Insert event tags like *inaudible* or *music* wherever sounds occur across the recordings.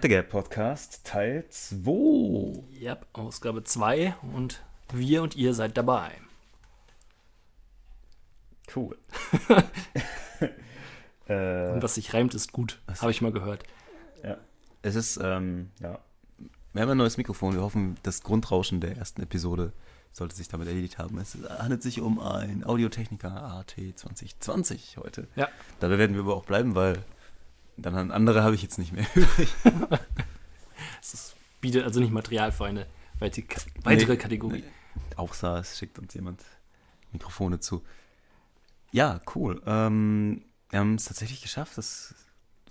Gap Podcast Teil 2. Ja, Ausgabe 2 und wir und ihr seid dabei. Cool. *laughs* Und was sich reimt, ist gut. Habe ich mal gehört. Ja. Es ist, ähm, ja. Wir haben ein neues Mikrofon. Wir hoffen, das Grundrauschen der ersten Episode sollte sich damit erledigt haben. Es handelt sich um ein Audiotechniker AT 2020 heute. Ja. Dabei werden wir aber auch bleiben, weil dann an andere habe ich jetzt nicht mehr *laughs* übrig. Es ist, bietet also nicht Material für eine weite, weitere Nee, Kategorie. nee. Außer es schickt uns jemand Mikrofone zu. Ja, cool. Ähm, wir haben es tatsächlich geschafft, dass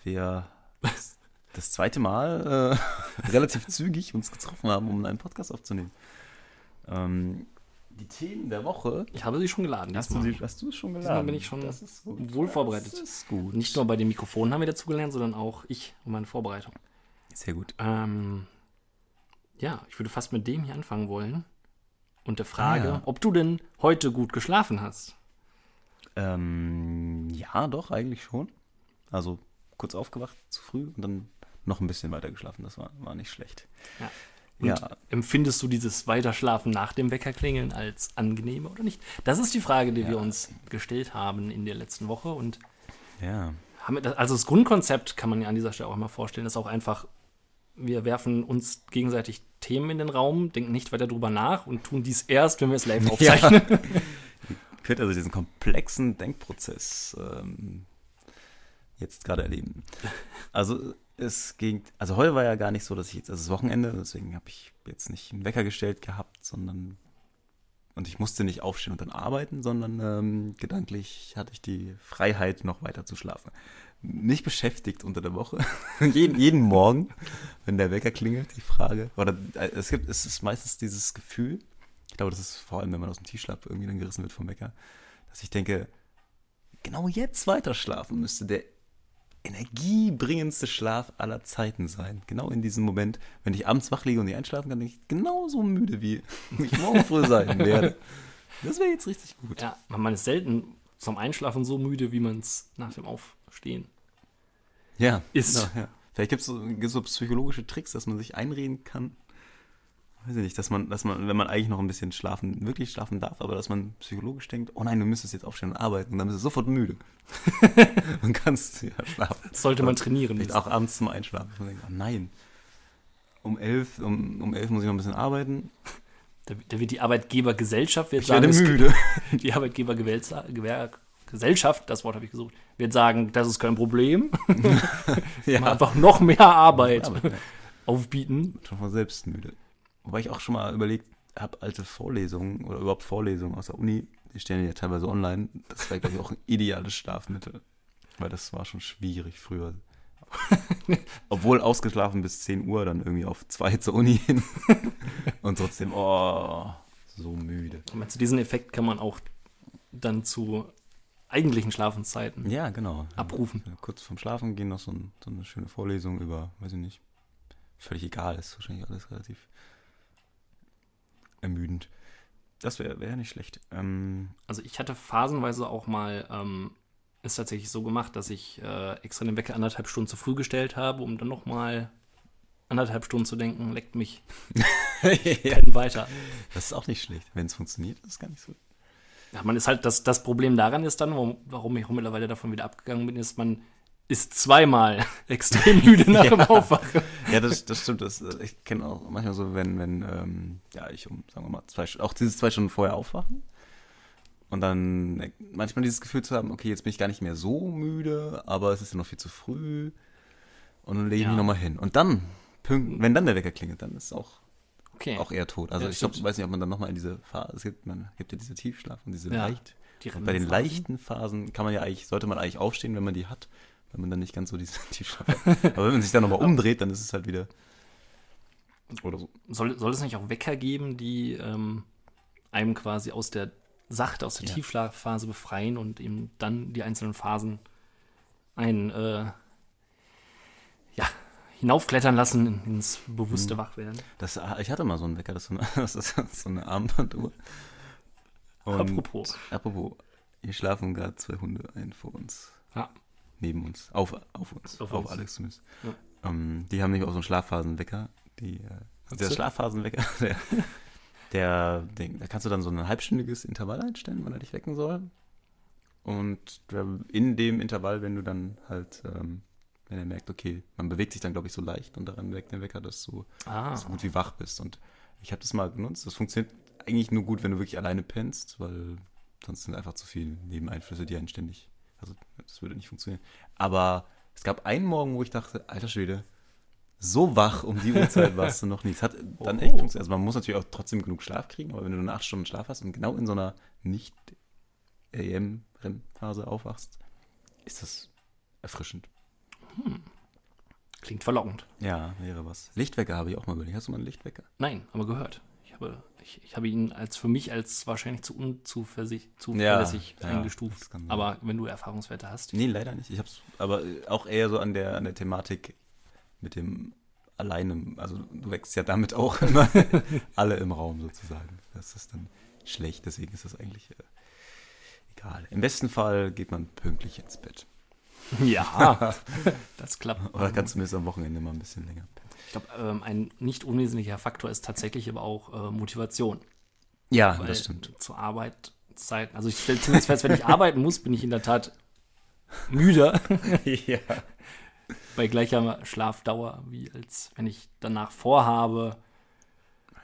wir das, das zweite Mal äh, *laughs* relativ zügig uns getroffen haben, um einen Podcast aufzunehmen. Ähm, die Themen der Woche. Ich habe sie schon geladen. Hast du, diesmal. sie, hast du es schon Diesmal geladen? bin ich schon das ist gut. wohl vorbereitet. Das ist gut. Nicht nur bei den Mikrofonen haben wir dazugelernt, sondern auch ich und meine Vorbereitung. Sehr gut. Ähm, ja, ich würde fast mit dem hier anfangen wollen. Und der Frage, Ah, ja. ob du denn heute gut geschlafen hast. Ähm, ja, doch, eigentlich schon. Also kurz aufgewacht, zu früh und dann noch ein bisschen weiter geschlafen. Das war, war nicht schlecht. Ja. Und Ja. empfindest du dieses Weiterschlafen nach dem Weckerklingeln als angenehmer oder nicht? Das ist die Frage, die wir uns gestellt haben in der letzten Woche. Und Ja. also das Grundkonzept kann man ja an dieser Stelle auch mal vorstellen, ist auch einfach, wir werfen uns gegenseitig Themen in den Raum, denken nicht weiter drüber nach und tun dies erst, wenn wir es live *laughs* aufzeichnen. *laughs* könnt also diesen komplexen Denkprozess ähm, jetzt gerade erleben. Also es ging, also heute war ja gar nicht so, dass ich jetzt, also das Wochenende, deswegen habe ich jetzt nicht einen Wecker gestellt gehabt, sondern und ich musste nicht aufstehen und dann arbeiten, sondern ähm, gedanklich hatte ich die Freiheit, noch weiter zu schlafen. Nicht beschäftigt unter der Woche. *laughs* jeden, jeden Morgen, wenn der Wecker klingelt, die Frage. Oder äh, es gibt, es ist meistens dieses Gefühl, ich glaube, das ist vor allem, wenn man aus dem Tiefschlaf irgendwie dann gerissen wird vom Wecker, dass ich denke, genau jetzt weiter schlafen müsste der energiebringendste Schlaf aller Zeiten sein. Genau in diesem Moment, wenn ich abends wach liege und nicht einschlafen kann, bin ich genauso müde, wie *laughs* ich morgen früh sein *laughs* werde. Das wäre jetzt richtig gut. Ja, man ist selten zum Einschlafen so müde, wie man es nach dem Aufstehen Ja. ist. Ja, ja. Vielleicht gibt es so, so psychologische Tricks, dass man sich einreden kann. Weiß ich nicht, dass man, dass man, wenn man eigentlich noch ein bisschen schlafen, wirklich schlafen darf, aber dass man psychologisch denkt, oh nein, du müsstest jetzt aufstehen und arbeiten und dann bist du sofort müde. *laughs* und kannst ja schlafen. Das sollte man trainieren. Vielleicht auch abends zum Einschlafen. Und denkt, oh nein. Um elf, um, um elf muss ich noch ein bisschen arbeiten. Da, da wird die Arbeitgebergesellschaft wird Ich sagen, werde müde. *laughs* die Arbeitgebergesellschaft, das Wort habe ich gesucht, wird sagen, das ist kein Problem. *laughs* ja. Einfach noch mehr Arbeit Aber, ja. aufbieten. schon von selbst müde. Wobei ich auch schon mal überlegt habe, alte Vorlesungen oder überhaupt Vorlesungen aus der Uni, die stellen ja teilweise online. Das wäre, glaube ich, auch ein ideales Schlafmittel. Weil das war schon schwierig früher. *laughs* Obwohl ausgeschlafen bis 10 Uhr, dann irgendwie auf 2 zur Uni hin. *laughs* Und trotzdem, oh, so müde. Und zu diesen Effekt kann man auch dann zu eigentlichen Schlafenszeiten Ja, genau. abrufen. Ja, kurz vorm Schlafen gehen noch so, ein, so eine schöne Vorlesung über, weiß ich nicht, völlig egal, ist wahrscheinlich alles relativ ermüdend. Das wäre wär nicht schlecht. Ähm, Also ich hatte phasenweise auch mal ähm, ist tatsächlich so gemacht, dass ich äh, extra den Wecker anderthalb Stunden zu früh gestellt habe, um dann noch mal anderthalb Stunden zu denken, leckt mich *laughs* weiter. das ist auch nicht schlecht. Wenn es funktioniert, ist es gar nicht so. Ja, man ist halt, das, das Problem daran ist dann, warum, warum ich mittlerweile davon wieder abgegangen bin, ist, man ist zweimal *laughs* extrem *laughs* müde nach dem Aufwachen. Ja, das, das stimmt. Das, äh, ich kenne auch manchmal so, wenn, wenn ähm, ja, ich um, sagen wir mal, zwei, Stu- auch diese zwei Stunden vorher aufwachen. Und dann äh, manchmal dieses Gefühl zu haben, okay, jetzt bin ich gar nicht mehr so müde, aber es ist ja noch viel zu früh. Und dann lege ich Ja. mich nochmal hin. Und dann, pünkt, wenn dann der Wecker klingelt, dann ist es auch, Okay. auch eher tot. Also Ja, ich glaub, weiß nicht, ob man dann nochmal in diese Phase, es gibt, man gibt ja diese Tiefschlaf und diese Ja, leicht. die Und bei den leichten Phasen kann man ja eigentlich, sollte man eigentlich aufstehen, wenn man die hat, wenn man dann nicht ganz so diese *laughs* Tiefschlaf hat. Aber wenn man sich dann nochmal umdreht, dann ist es halt wieder oder so. Soll, soll es nicht auch Wecker geben, die ähm, einem quasi aus der sachte, aus der Ja. Tiefschlafphase befreien und eben dann die einzelnen Phasen ein äh, ja, hinaufklettern lassen in- ins bewusste Wachwerden. Das, ich hatte mal so einen Wecker, das ist so eine, *laughs* so eine Armbanduhr. Und Apropos. Apropos, hier schlafen gerade zwei Hunde ein vor uns. Ja. Neben uns. Auf, auf uns. Auf Auf, uns. Alex zumindest. Ja. Ähm, die haben nämlich auch so einen Schlafphasenwecker. Die, äh, also der. Schlafphasenwecker, *laughs* der, der, den, da kannst du dann so ein halbstündiges Intervall einstellen, wann er dich wecken soll. Und in dem Intervall, wenn du dann halt, ähm, wenn er merkt, okay, man bewegt sich dann, glaube ich, so leicht und daran weckt der Wecker, dass du Ah, so gut wie wach bist. Und ich habe das mal genutzt. Das funktioniert eigentlich nur gut, wenn du wirklich alleine pennst, weil sonst sind einfach zu viele Nebeneinflüsse, die einen ständig. Also, das würde nicht funktionieren. Aber es gab einen Morgen, wo ich dachte, alter Schwede, so wach um die Uhrzeit warst du noch nie. Es hat *laughs* dann echt Oh. funktioniert. Also, man muss natürlich auch trotzdem genug Schlaf kriegen, aber wenn du dann acht Stunden Schlaf hast und genau in so einer nicht AM-REM-Phase aufwachst, ist das erfrischend. klingt verlockend. Ja, wäre was. Lichtwecker habe ich auch mal überlegt. Hast du mal einen Lichtwecker? Nein, aber gehört. Ich habe, ich, ich habe ihn als für mich als wahrscheinlich zu unzuverlässig zuverlässig ja, eingestuft. sein. Aber wenn du Erfahrungswerte hast. Nee, leider nicht. Ich hab's, aber äh, auch eher so an der, an der Thematik mit dem alleine. Also du wächst ja damit auch *laughs* immer alle im Raum sozusagen. Das ist dann schlecht, deswegen ist das eigentlich äh, egal. Im besten Fall geht man pünktlich ins Bett. Ja, *laughs* das klappt. Oder kannst du zumindest am Wochenende mal ein bisschen länger pennen. Ich glaube, ähm, ein nicht unwesentlicher Faktor ist tatsächlich aber auch äh, Motivation. Ja, Weil das stimmt. Zur Arbeitszeiten, also ich stelle zumindest fest, wenn ich arbeiten muss, bin ich in der Tat müder *laughs* ja. bei gleicher Schlafdauer, wie als wenn ich danach vorhabe,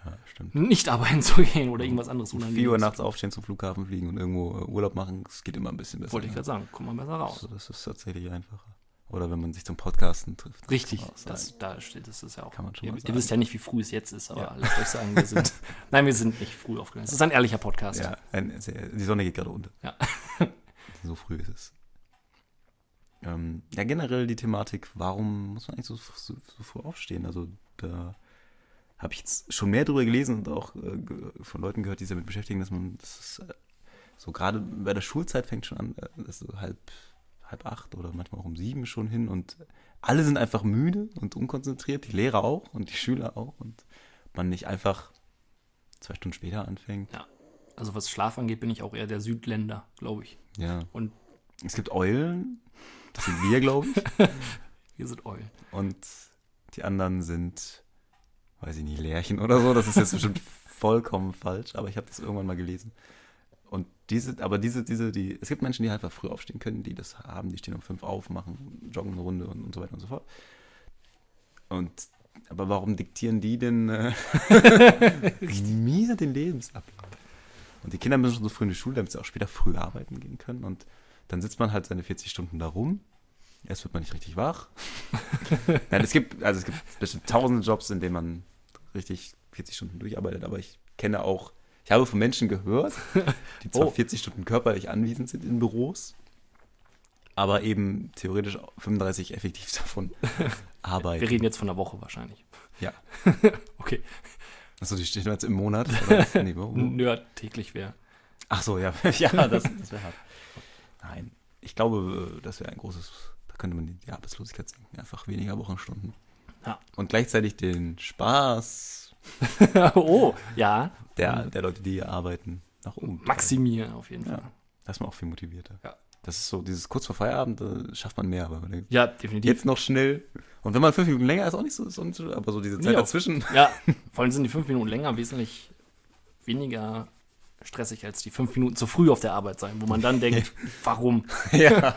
ja, stimmt. nicht arbeiten zu gehen oder irgendwas anderes Um 4 Uhr nachts aufstehen, zum Flughafen fliegen und irgendwo äh, Urlaub machen, das geht immer ein bisschen besser. Wollte ich gerade sagen, kommt man besser raus. Also das ist tatsächlich einfacher. Oder wenn man sich zum Podcasten trifft. Richtig, das, da steht es ist ja auch. Kann man schon ihr, mal ihr sagen. wisst ja nicht, wie früh es jetzt ist, aber Ja. lasst euch sagen, wir sind. *laughs* nein, wir sind nicht früh aufgegangen. Es ist ein ehrlicher Podcast. Ja, ein, sehr, die Sonne geht gerade unter. Ja. *laughs* so früh ist es. Ähm, ja, generell die Thematik, warum muss man eigentlich so, so, so früh aufstehen? Also da habe ich jetzt schon mehr drüber gelesen und auch äh, von Leuten gehört, die sich damit beschäftigen, dass man, das ist, äh, so gerade bei der Schulzeit fängt schon an, äh, das ist so halb, halb acht oder manchmal auch um sieben schon hin und alle sind einfach müde und unkonzentriert, die Lehrer auch und die Schüler auch und man nicht einfach zwei Stunden später anfängt. Also was Schlaf angeht, bin ich auch eher der Südländer, glaube ich. Ja. Und Es gibt Eulen, das sind wir, glaube ich. *laughs* wir sind Eulen. Und die anderen sind, weiß ich nicht, Lärchen oder so. Das ist jetzt bestimmt *laughs* vollkommen falsch, aber ich habe das irgendwann mal gelesen. Und diese, aber diese, diese, die, es gibt Menschen, die halt einfach früh aufstehen können, die das haben, die stehen um fünf auf, machen, joggen eine Runde und, und so weiter und so fort. Und aber warum diktieren die denn äh, *laughs* mir den Lebensablauf? Und die Kinder müssen schon so früh in die Schule, damit sie auch später früh arbeiten gehen können. Und dann sitzt man halt seine 40 Stunden da rum. Erst wird man nicht richtig wach. *laughs* Nein, es gibt, also es gibt bestimmt tausende Jobs, in denen man richtig 40 Stunden durcharbeitet, aber ich kenne auch, ich habe von Menschen gehört, *laughs* die zwar Oh. 40 Stunden körperlich anwesend sind in Büros, aber eben theoretisch auch 35 effektiv davon *laughs* arbeiten. Wir reden jetzt von der Woche wahrscheinlich. Ja. *laughs* Okay. Achso, die stehen jetzt im Monat. Nee? Nerd täglich wäre. Ach so, ja, ja, das, das wäre hart. Nein, ich glaube, äh, das wäre ein großes, da könnte man die Arbeitslosigkeit senken, einfach weniger Wochenstunden. Ja. Und gleichzeitig den Spaß *laughs* oh, ja. der, der Leute, die hier arbeiten, nach oben. Maximieren auf jeden Ja. Fall. Da ist man auch viel motivierter. Ja. Das ist so, dieses kurz vor Feierabend, da schafft man mehr, aber man denkt, Ja, definitiv. jetzt noch schnell. Und wenn man fünf Minuten länger ist, auch nicht so, so aber so diese Zeit Ja. dazwischen. Ja, *laughs* vor allem sind die fünf Minuten länger wesentlich weniger stressig als die fünf Minuten zu früh auf der Arbeit sein, wo man dann denkt, *laughs* warum? ja.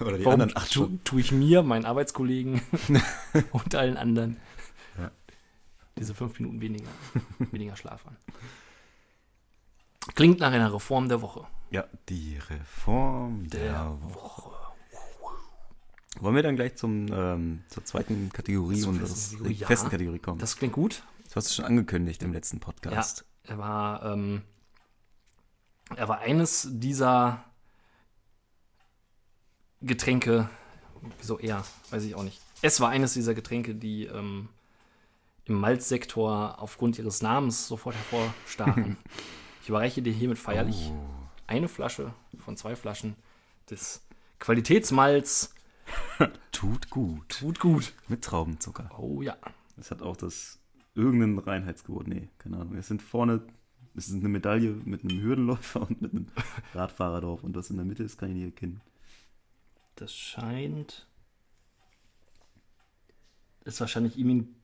Oder die Warum anderen acht tu, Stunden. tue ich mir, meinen Arbeitskollegen und allen anderen Ja. Diese fünf Minuten weniger, *laughs* weniger Schlaf an? Klingt nach einer Reform der Woche. Ja, die Reform der, Woche. Wollen wir dann gleich zum, ähm, zur zweiten Kategorie Zur unserer festen Kategorie, ja. festen Kategorie kommen? Das klingt gut. Das hast du schon angekündigt im letzten Podcast. Er war, ähm, er war eines dieser Getränke, wieso er, weiß ich auch nicht. Es war eines dieser Getränke, die ähm, im Malzsektor aufgrund ihres Namens sofort hervorstachen. *laughs* ich überreiche dir hiermit feierlich Oh. eine Flasche von zwei Flaschen des Qualitätsmalz. *laughs* Tut gut. Tut gut. Mit Traubenzucker. Oh ja. Es hat auch das irgendein Reinheitsgebot. Nee, keine Ahnung. Es sind vorne, es ist eine Medaille mit einem Hürdenläufer und mit einem *laughs* Radfahrer drauf. Und was in der Mitte ist, kann ich nicht erkennen. Das scheint. ist wahrscheinlich ein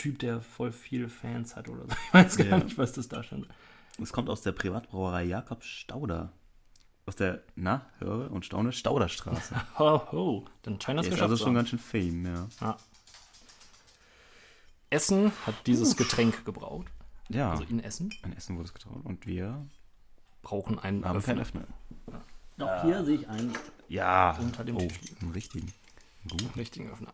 Typ, der voll viele Fans hat oder so. Ich weiß gar Ja. nicht, was das da stand. Es kommt aus der Privatbrauerei Jakob Stauder. Aus der, na, höre und staune, Stauderstraße. *laughs* Ho, ho. Dann scheint das Der ist geschafft also schon ganz schön fame, ja. Ja. Essen hat dieses Getränk gebraut. Ja, Also in Essen. ein Essen wurde es getraut und wir Brauchen einen haben keinen Öffner. Öffner. Auch hier sehe ich einen Ja, Unter dem oh, Tisch einen richtigen. Gut, richtigen Öffner.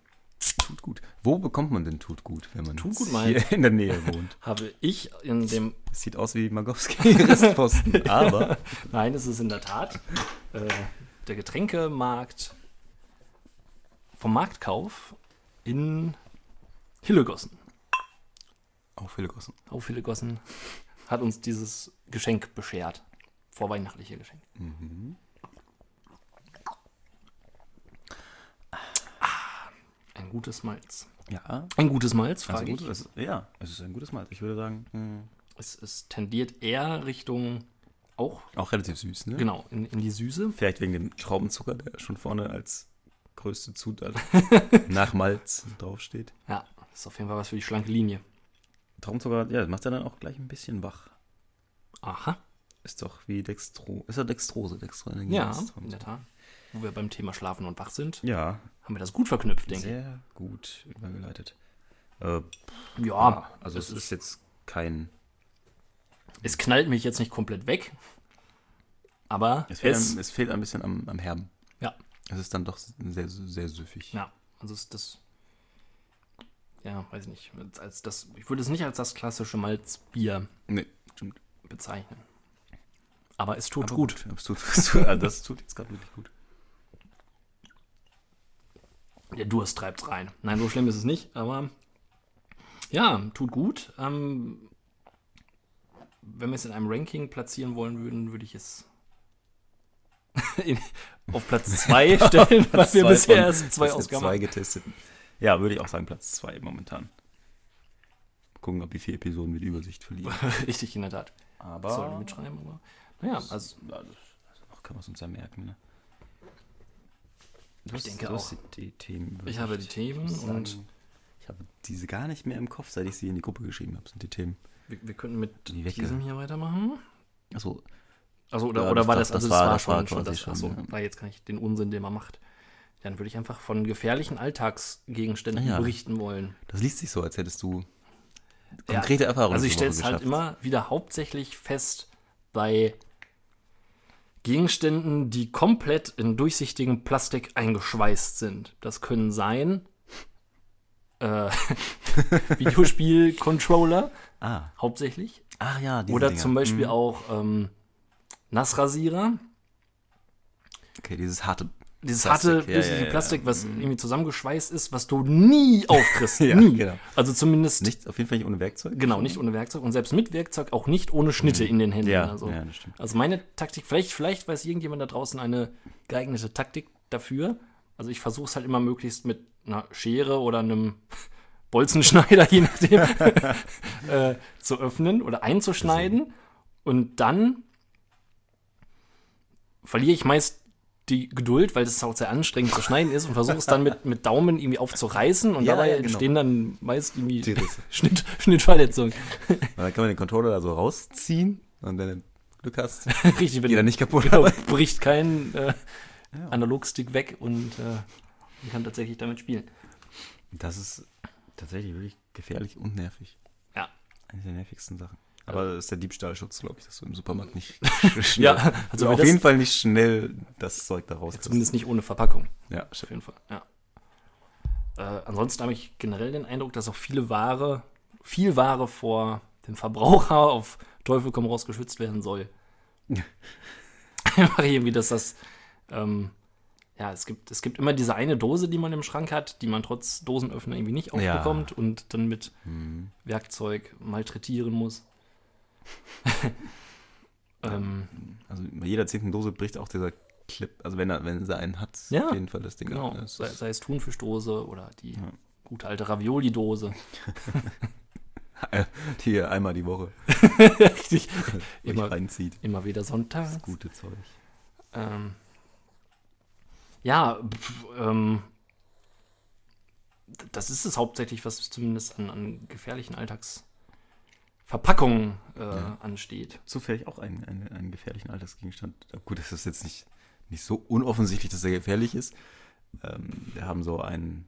Tut gut. Wo bekommt man denn tut gut, wenn man Tut hier in der Nähe wohnt? *laughs* Habe ich in dem. Es sieht aus wie Magowski *laughs* Restposten, aber *laughs* Nein, es ist in der Tat äh, der Getränkemarkt vom Marktkauf in Hillegossen. auch viele Gossen. Auf Hillegossen hat uns dieses Geschenk beschert. Vorweihnachtliche Geschenk. Ah, Ein gutes Malz. Ja, Ein gutes Malz, also frage gut, ich. es, ja, es ist ein gutes Malz. Ich würde sagen, mh, Es, es tendiert eher Richtung auch, auch relativ süß, ne? genau, in, in die Süße. Vielleicht wegen dem Schraubenzucker, der schon vorne als größte Zutat *laughs* nach Malz draufsteht. Ja, das ist auf jeden Fall was für die schlanke Linie. Traubenzucker, ja, das macht ja dann auch gleich ein bisschen wach. Aha. Ist doch wie Dextro. Ist ja Dextrose, Dextrose. Ja, in der Tat. Wo wir beim Thema Schlafen und Wach sind, Ja, haben wir das gut verknüpft, denke sehr gut übergeleitet. Äh, ich. Ja, also es es ist jetzt kein. es knallt mich jetzt nicht komplett weg. Aber Es es, fehlt, ein, es fehlt ein bisschen am, am Herben. ja, Es ist dann doch sehr, sehr süffig. ja, also ist das, ja, weiß ich nicht, als das, ich würde es nicht als das klassische Malzbier Nee, stimmt. bezeichnen. Aber es tut Aber gut. *laughs* Tut, das tut, ah, das tut jetzt gerade wirklich gut. Der Durst treibt's rein. Nein, so schlimm ist es nicht, aber ja, tut gut. Ähm, wenn wir es in einem Ranking platzieren wollen würden, würde ich es *laughs* in, auf Platz 2 *laughs* stellen, weil wir Zwei bisher von- erst zwei Ausgaben zwei haben. getesteten. Ja, würde ich auch sagen, Platz zwei momentan. Gucken, ob die vier Episoden mit Übersicht verlieren. *laughs* Richtig, in der Tat. Aber. Sollen wir mitschreiben, aber naja, also noch kann man es uns ja merken, ne? Du Ich hast- denke du auch. Die, Themen. ich habe die Themen sagen, und Ich habe diese gar nicht mehr im Kopf, seit ich sie in die Gruppe geschrieben habe, sind die Themen. wir, wir könnten mit Die diesem hier weitermachen. Achso, Also oder, Ja, oder das- war das- das, also das war- das schon, war schon das, achso, schon, ja. war jetzt gar nicht den Unsinn, den man macht. Dann würde ich einfach von gefährlichen Alltagsgegenständen ja. berichten wollen. das liest sich so, als hättest du Ja, konkrete Erfahrungen. Also ich stelle es halt immer wieder hauptsächlich fest bei Gegenständen, die komplett in durchsichtigem Plastik eingeschweißt sind. Das können sein *laughs* äh, *laughs* Videospiel-Controller Ah, hauptsächlich. ach ja, diese Oder Dinger. zum Beispiel Mhm. auch ähm, Nassrasierer. Okay, dieses harte. Dieses Plastik, harte, ja, durchsichtige ja, ja. Plastik, was Mhm. irgendwie zusammengeschweißt ist, was du nie *laughs* aufkriegst. Nie. genau. Also zumindest, Nicht, auf jeden Fall nicht ohne Werkzeug. genau, nicht ohne Werkzeug und selbst mit Werkzeug auch nicht ohne Schnitte in den Händen. Mhm. Ja, also. ja, das stimmt. Also meine Taktik, vielleicht, vielleicht weiß irgendjemand da draußen eine geeignete Taktik dafür. Also ich versuche es halt immer möglichst mit einer Schere oder einem *laughs* Bolzenschneider, je nachdem, *laughs* äh, zu öffnen oder einzuschneiden. Und dann verliere ich meist die Geduld, weil das auch sehr anstrengend zu schneiden ist und versuche es dann mit, mit Daumen irgendwie aufzureißen und Ja, dabei ja, genau. entstehen dann meist irgendwie. *laughs* Schnitt, Schnittverletzungen. Und dann kann man den Controller da so rausziehen und wenn du Glück hast, *laughs* Richtig, wenn geht er nicht kaputt. genau, bricht kein äh, Ja. Analogstick weg und äh, man kann tatsächlich damit spielen. Das ist tatsächlich wirklich gefährlich und nervig. Ja. Eine der nervigsten Sachen. Aber das ist der Diebstahlschutz, glaube ich, dass du im Supermarkt nicht *laughs* schnell, Ja, also *laughs* auf jeden Fall nicht schnell das Zeug da rauskriegst. Zumindest nicht ohne Verpackung, Ja, auf jeden Fall. Ja. Äh, ansonsten habe ich generell den Eindruck, dass auch viele Ware, viel Ware vor dem Verbraucher auf Teufel komm raus geschützt werden soll. *laughs* Einfach irgendwie, dass das, ähm, ja, es gibt, es gibt immer diese eine Dose, die man im Schrank hat, die man trotz Dosenöffner irgendwie nicht Ja. aufbekommt und dann mit Hm. Werkzeug malträtieren muss. *laughs* ähm, Also bei jeder zehnten Dose bricht auch dieser Clip, also wenn er, wenn sie einen hat, Ja, auf jeden Fall das Ding genau, ab. Das sei, sei es Thunfischdose oder die Ja. gute alte Ravioli-Dose. *laughs* *laughs* die einmal die Woche Richtig. immer reinzieht. immer wieder Sonntag. Das gute Zeug. Ähm, ja, pf, ähm, das ist es hauptsächlich, was zumindest an, an gefährlichen Alltagsverpackungen äh, Ja. ansteht. Zufällig auch einen, einen, einen gefährlichen Alltagsgegenstand. Gut, das ist jetzt nicht, nicht so unoffensichtlich, dass er gefährlich ist. Ähm, wir haben so ein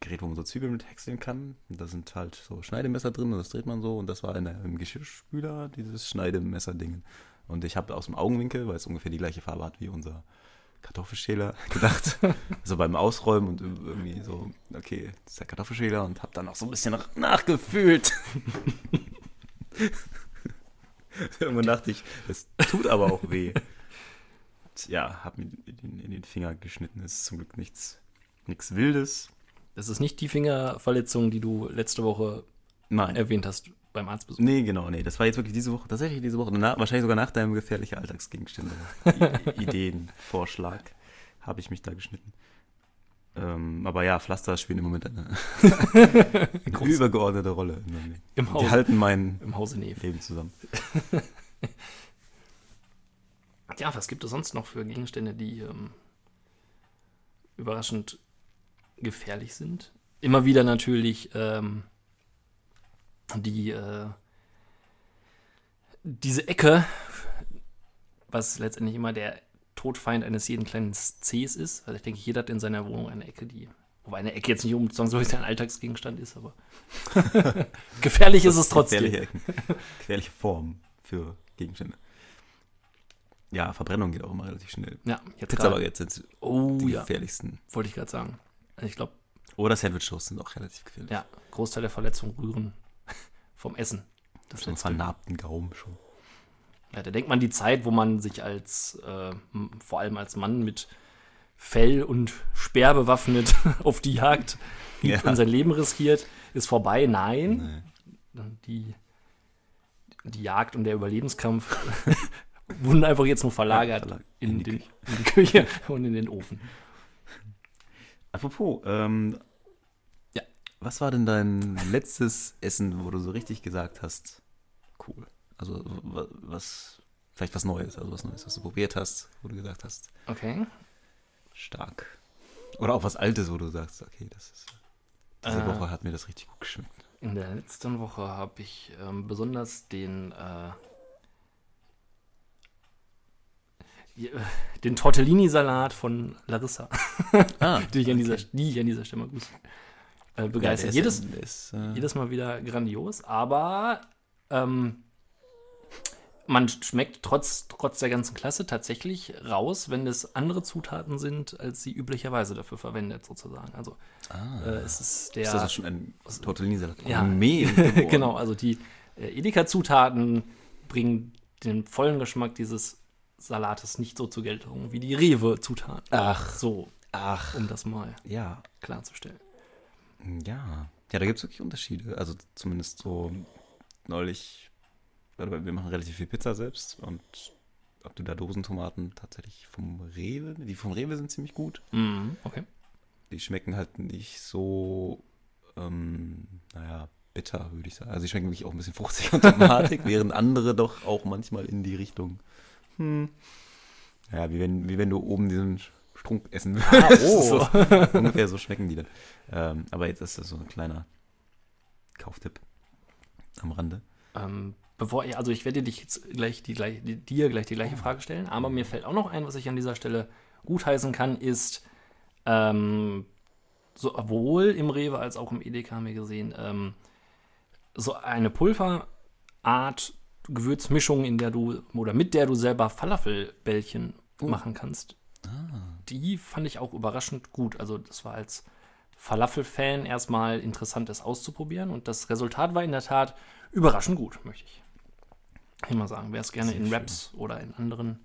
Gerät, wo man so Zwiebeln mit häckseln kann. Und da sind halt so Schneidemesser drin und das dreht man so. Und das war in der, im Geschirrspüler, dieses Schneidemesser-Ding. Und ich habe aus dem Augenwinkel, weil es ungefähr die gleiche Farbe hat wie unser Kartoffelschäler, *laughs* gedacht. also beim Ausräumen und irgendwie so, okay, das ist der Kartoffelschäler und habe dann auch so ein bisschen nach- nachgefühlt. *laughs* *laughs* Irgendwann dachte ich, es tut aber auch weh. Ja, hab mir in den, in den Finger geschnitten. Es ist zum Glück nichts, nichts Wildes. Das ist nicht die Fingerverletzung, die du letzte Woche Nein. erwähnt hast beim Arztbesuch. Nee, genau, nee. Das war jetzt wirklich diese Woche, tatsächlich diese Woche. Na, wahrscheinlich sogar nach deinem gefährlichen Alltagsgegenstände-Ideenvorschlag habe ich mich da geschnitten. Ähm, aber ja, Pflaster spielen im Moment eine *laughs* Groß- übergeordnete Rolle. in meinem Leben. Im Die Hause, halten mein im Hause. Leben zusammen. *laughs* Ja, was gibt es sonst noch für Gegenstände, die ähm, überraschend gefährlich sind? Immer wieder natürlich ähm, die äh, diese Ecke, was letztendlich immer der Todfeind eines jeden kleinen Cs ist. Also ich denke, jeder hat in seiner Wohnung eine Ecke, die Wobei eine Ecke jetzt nicht unbedingt zwangsläufig ein Alltagsgegenstand ist, aber *laughs* gefährlich ist es trotzdem. Gefährliche Ecken. Gefährliche Form für Gegenstände. Ja, Verbrennung geht auch immer relativ schnell. Ja, jetzt Pizza gerade. Baguette sind Oh die ja, gefährlichsten. wollte ich gerade sagen. Ich glaube, Oder Sandwich-Toast sind auch relativ gefährlich. ja, Großteil der Verletzungen rühren vom Essen. Das So letzte. vernarbten Gaumen schon. Ja, da denkt man die Zeit, wo man sich als, äh, vor allem als Mann mit Fell und Speer bewaffnet *laughs* auf die Jagd Ja. und sein Leben riskiert, ist vorbei. Nein, Nee. die, die Jagd und der Überlebenskampf *laughs* wurden einfach jetzt nur verlagert verlagert. in, In die den, in die Küche *laughs* und in den Ofen. Apropos, ähm, Ja. was war denn dein letztes Essen, wo du so richtig gesagt hast, cool? Also wa- was, vielleicht was Neues, also was Neues, was du probiert hast, wo du gesagt hast, Okay. stark. Oder auch was Altes, wo du sagst, okay, das ist, diese Äh. Woche hat mir das richtig gut geschmeckt. In der letzten Woche habe ich ähm, besonders den, äh, äh, den Tortellini-Salat von Larissa, *laughs* Ah, die ich an dieser, die ich an dieser Stelle mal grüße, äh, begeistert. jedes, ist, äh, jedes Mal wieder grandios, aber ähm, man schmeckt trotz, trotz der ganzen Klasse tatsächlich raus, wenn es andere Zutaten sind, als sie üblicherweise dafür verwendet, sozusagen. Also ah, äh, es ist der. ist das schon ein Tortellini-Salat? Ja. *laughs* Genau, also die äh, Edeka-Zutaten bringen den vollen Geschmack dieses Salates nicht so zur Geltung wie die Rewe-Zutaten. Ach, So, ach, um das mal ja, klarzustellen. Ja, ja, da gibt es wirklich Unterschiede. Also zumindest so neulich, wir machen relativ viel Pizza selbst und ob du da Dosentomaten tatsächlich vom Rewe, die vom Rewe sind ziemlich gut. Mhm, okay. Die schmecken halt nicht so, ähm, naja, bitter, würde ich sagen. Also die schmecken wirklich auch ein bisschen fruchtig und tomatig, *laughs* während andere doch auch manchmal in die Richtung, hm, ja, wie wenn, wie wenn du oben diesen Strunk essen würdest. oh. *laughs* so, ungefähr so schmecken die dann. Ähm, aber jetzt ist das so ein kleiner Kauftipp am Rande. Ähm, bevor ich, also ich werde dich jetzt gleich die, gleich, die, dir gleich die gleiche Frage stellen, aber mir fällt auch noch ein, was ich an dieser Stelle gutheißen kann, ist ähm, sowohl im Rewe als auch im Edeka haben wir gesehen, ähm, so eine Pulverart Gewürzmischung, in der du oder mit der du selber Falafelbällchen machen kannst. Die fand ich auch überraschend gut. Also das war als Falafel-Fan erstmal interessant, das auszuprobieren. Und das Resultat war in der Tat überraschend gut, möchte ich immer sagen. Wer es gerne Sehr in. Wraps oder in anderen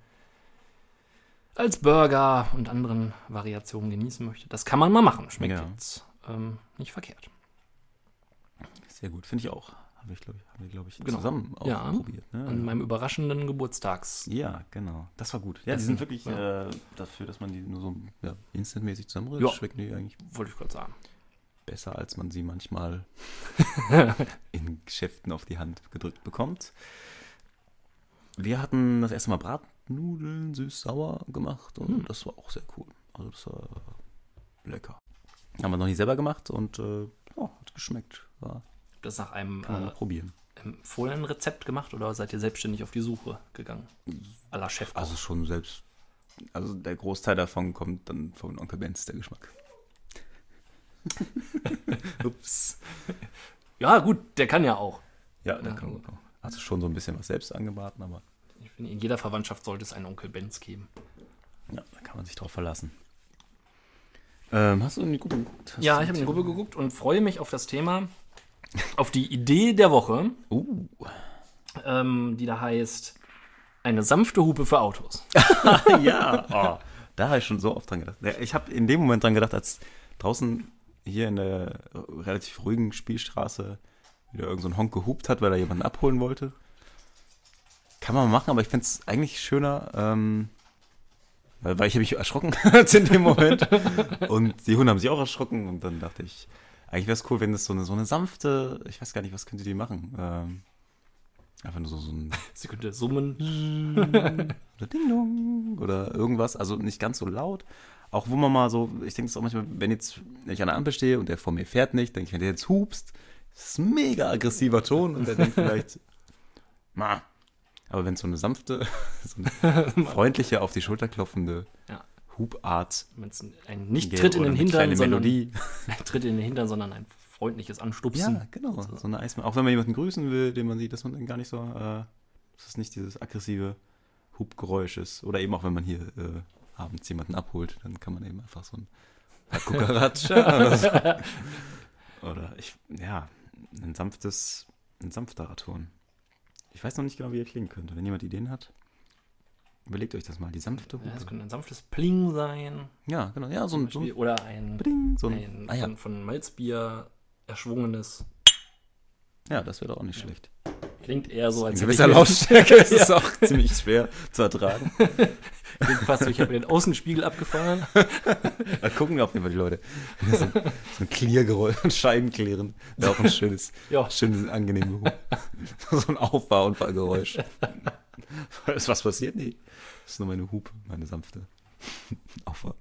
als Burger und anderen Variationen genießen möchte, das kann man mal machen. Schmeckt Ja. jetzt ähm, nicht verkehrt. Sehr gut, finde ich auch. Habe ich, glaube ich, haben wir, glaube ich, Genau. zusammen auch Ja. probiert. Ne? An meinem überraschenden Geburtstags. ja, genau. Das war gut. Ja, die sind wirklich Ja. äh, dafür, dass man die nur so ja, instantmäßig zusammenrührt, Ja. schmecken die eigentlich Wollte ich gerade sagen. besser, als man sie manchmal *laughs* in Geschäften auf die Hand gedrückt bekommt. Wir hatten das erste Mal Bratnudeln süß-sauer gemacht und Hm. das war auch sehr cool. Also das war lecker. Haben wir noch nie selber gemacht und äh, oh, hat geschmeckt. War, Das nach einem kann man äh, mal probieren. empfohlenen Rezept gemacht oder seid ihr selbstständig auf die Suche gegangen? A la Chef. Also schon selbst. Also der Großteil davon kommt dann von Onkel Benz, der Geschmack. *laughs* Ups. ja, gut, der kann ja auch. Ja, der Ja. kann auch. Also schon so ein bisschen was selbst angebraten, aber Ich finde, in jeder Verwandtschaft sollte es einen Onkel Benz geben. ja, da kann man sich drauf verlassen. Ähm, hast du in die Gruppe geguckt? Hast Ja, ich habe in die Gruppe geguckt und freue mich auf das Thema, auf die Idee der Woche, Uh, ähm, die da heißt eine sanfte Hupe für Autos. *laughs* ja. Oh, da habe ich schon so oft dran gedacht. Ich habe in dem Moment dran gedacht, als draußen hier in der relativ ruhigen Spielstraße wieder irgend so Honk gehupt hat, weil er jemanden abholen wollte. Kann man machen, aber ich finde es eigentlich schöner, ähm, weil, ich habe mich erschrocken *laughs* in dem Moment. Und die Hunde haben sich auch erschrocken und dann dachte ich, eigentlich wäre es cool, wenn das so eine, so eine sanfte, ich weiß gar nicht, was könnte die machen? Ähm, einfach nur so, so ein *laughs* Sie könnte summen. *laughs* oder Ding Dong oder irgendwas, also nicht ganz so laut. Auch wo man mal so, ich denke es auch manchmal, wenn jetzt wenn ich an der Ampel stehe und der vor mir fährt nicht, denke ich, wenn der jetzt hupst, das ist ein mega aggressiver Ton und der denkt vielleicht, *laughs* ma. Aber wenn es so eine sanfte, *laughs* so eine freundliche, auf die Schulter klopfende Ja. Hubart Wenn es ein nicht gäbe Tritt in den Hintern, sondern Melodie. *laughs* Tritt in den Hintern, sondern ein freundliches Anstupsen. Ja, genau. So eine Eismann. Auch wenn man jemanden grüßen will, den man sieht, dass man dann gar nicht so, äh, dass es nicht dieses aggressive Hubgeräusch ist. Oder eben auch wenn man hier äh, abends jemanden abholt, dann kann man eben einfach so ein Kukaracha oder so. Oder ich, ja, ein sanftes, ein sanfterer Ton. Ich weiß noch nicht genau, wie er klingen könnte. Wenn jemand Ideen hat, überlegt euch das mal. Die sanfte Ja, es Hupe. könnte ein sanftes Pling sein. Ja, genau. Ja, so ein, so ein Oder ein, Bling, so ein, ein ah, ja. von, von Malzbier erschwungenes. ja, das wäre doch auch nicht schlecht. Klingt eher so, als In gewisser Lautstärke *laughs* ist es auch ziemlich schwer zu ertragen. *laughs* Klingt fast so, ich habe mir den Außenspiegel abgefahren. *laughs* Da gucken auf jeden Fall die Leute. So, so ein Klirrgeräusch, ein Scheibenklirren. Wäre auch ein schönes, Ja. schönes, angenehmes. So ein Auffahrunfallgeräusch. Ist was passiert? Nee. Das ist nur meine Hupe, meine sanfte Auffahr.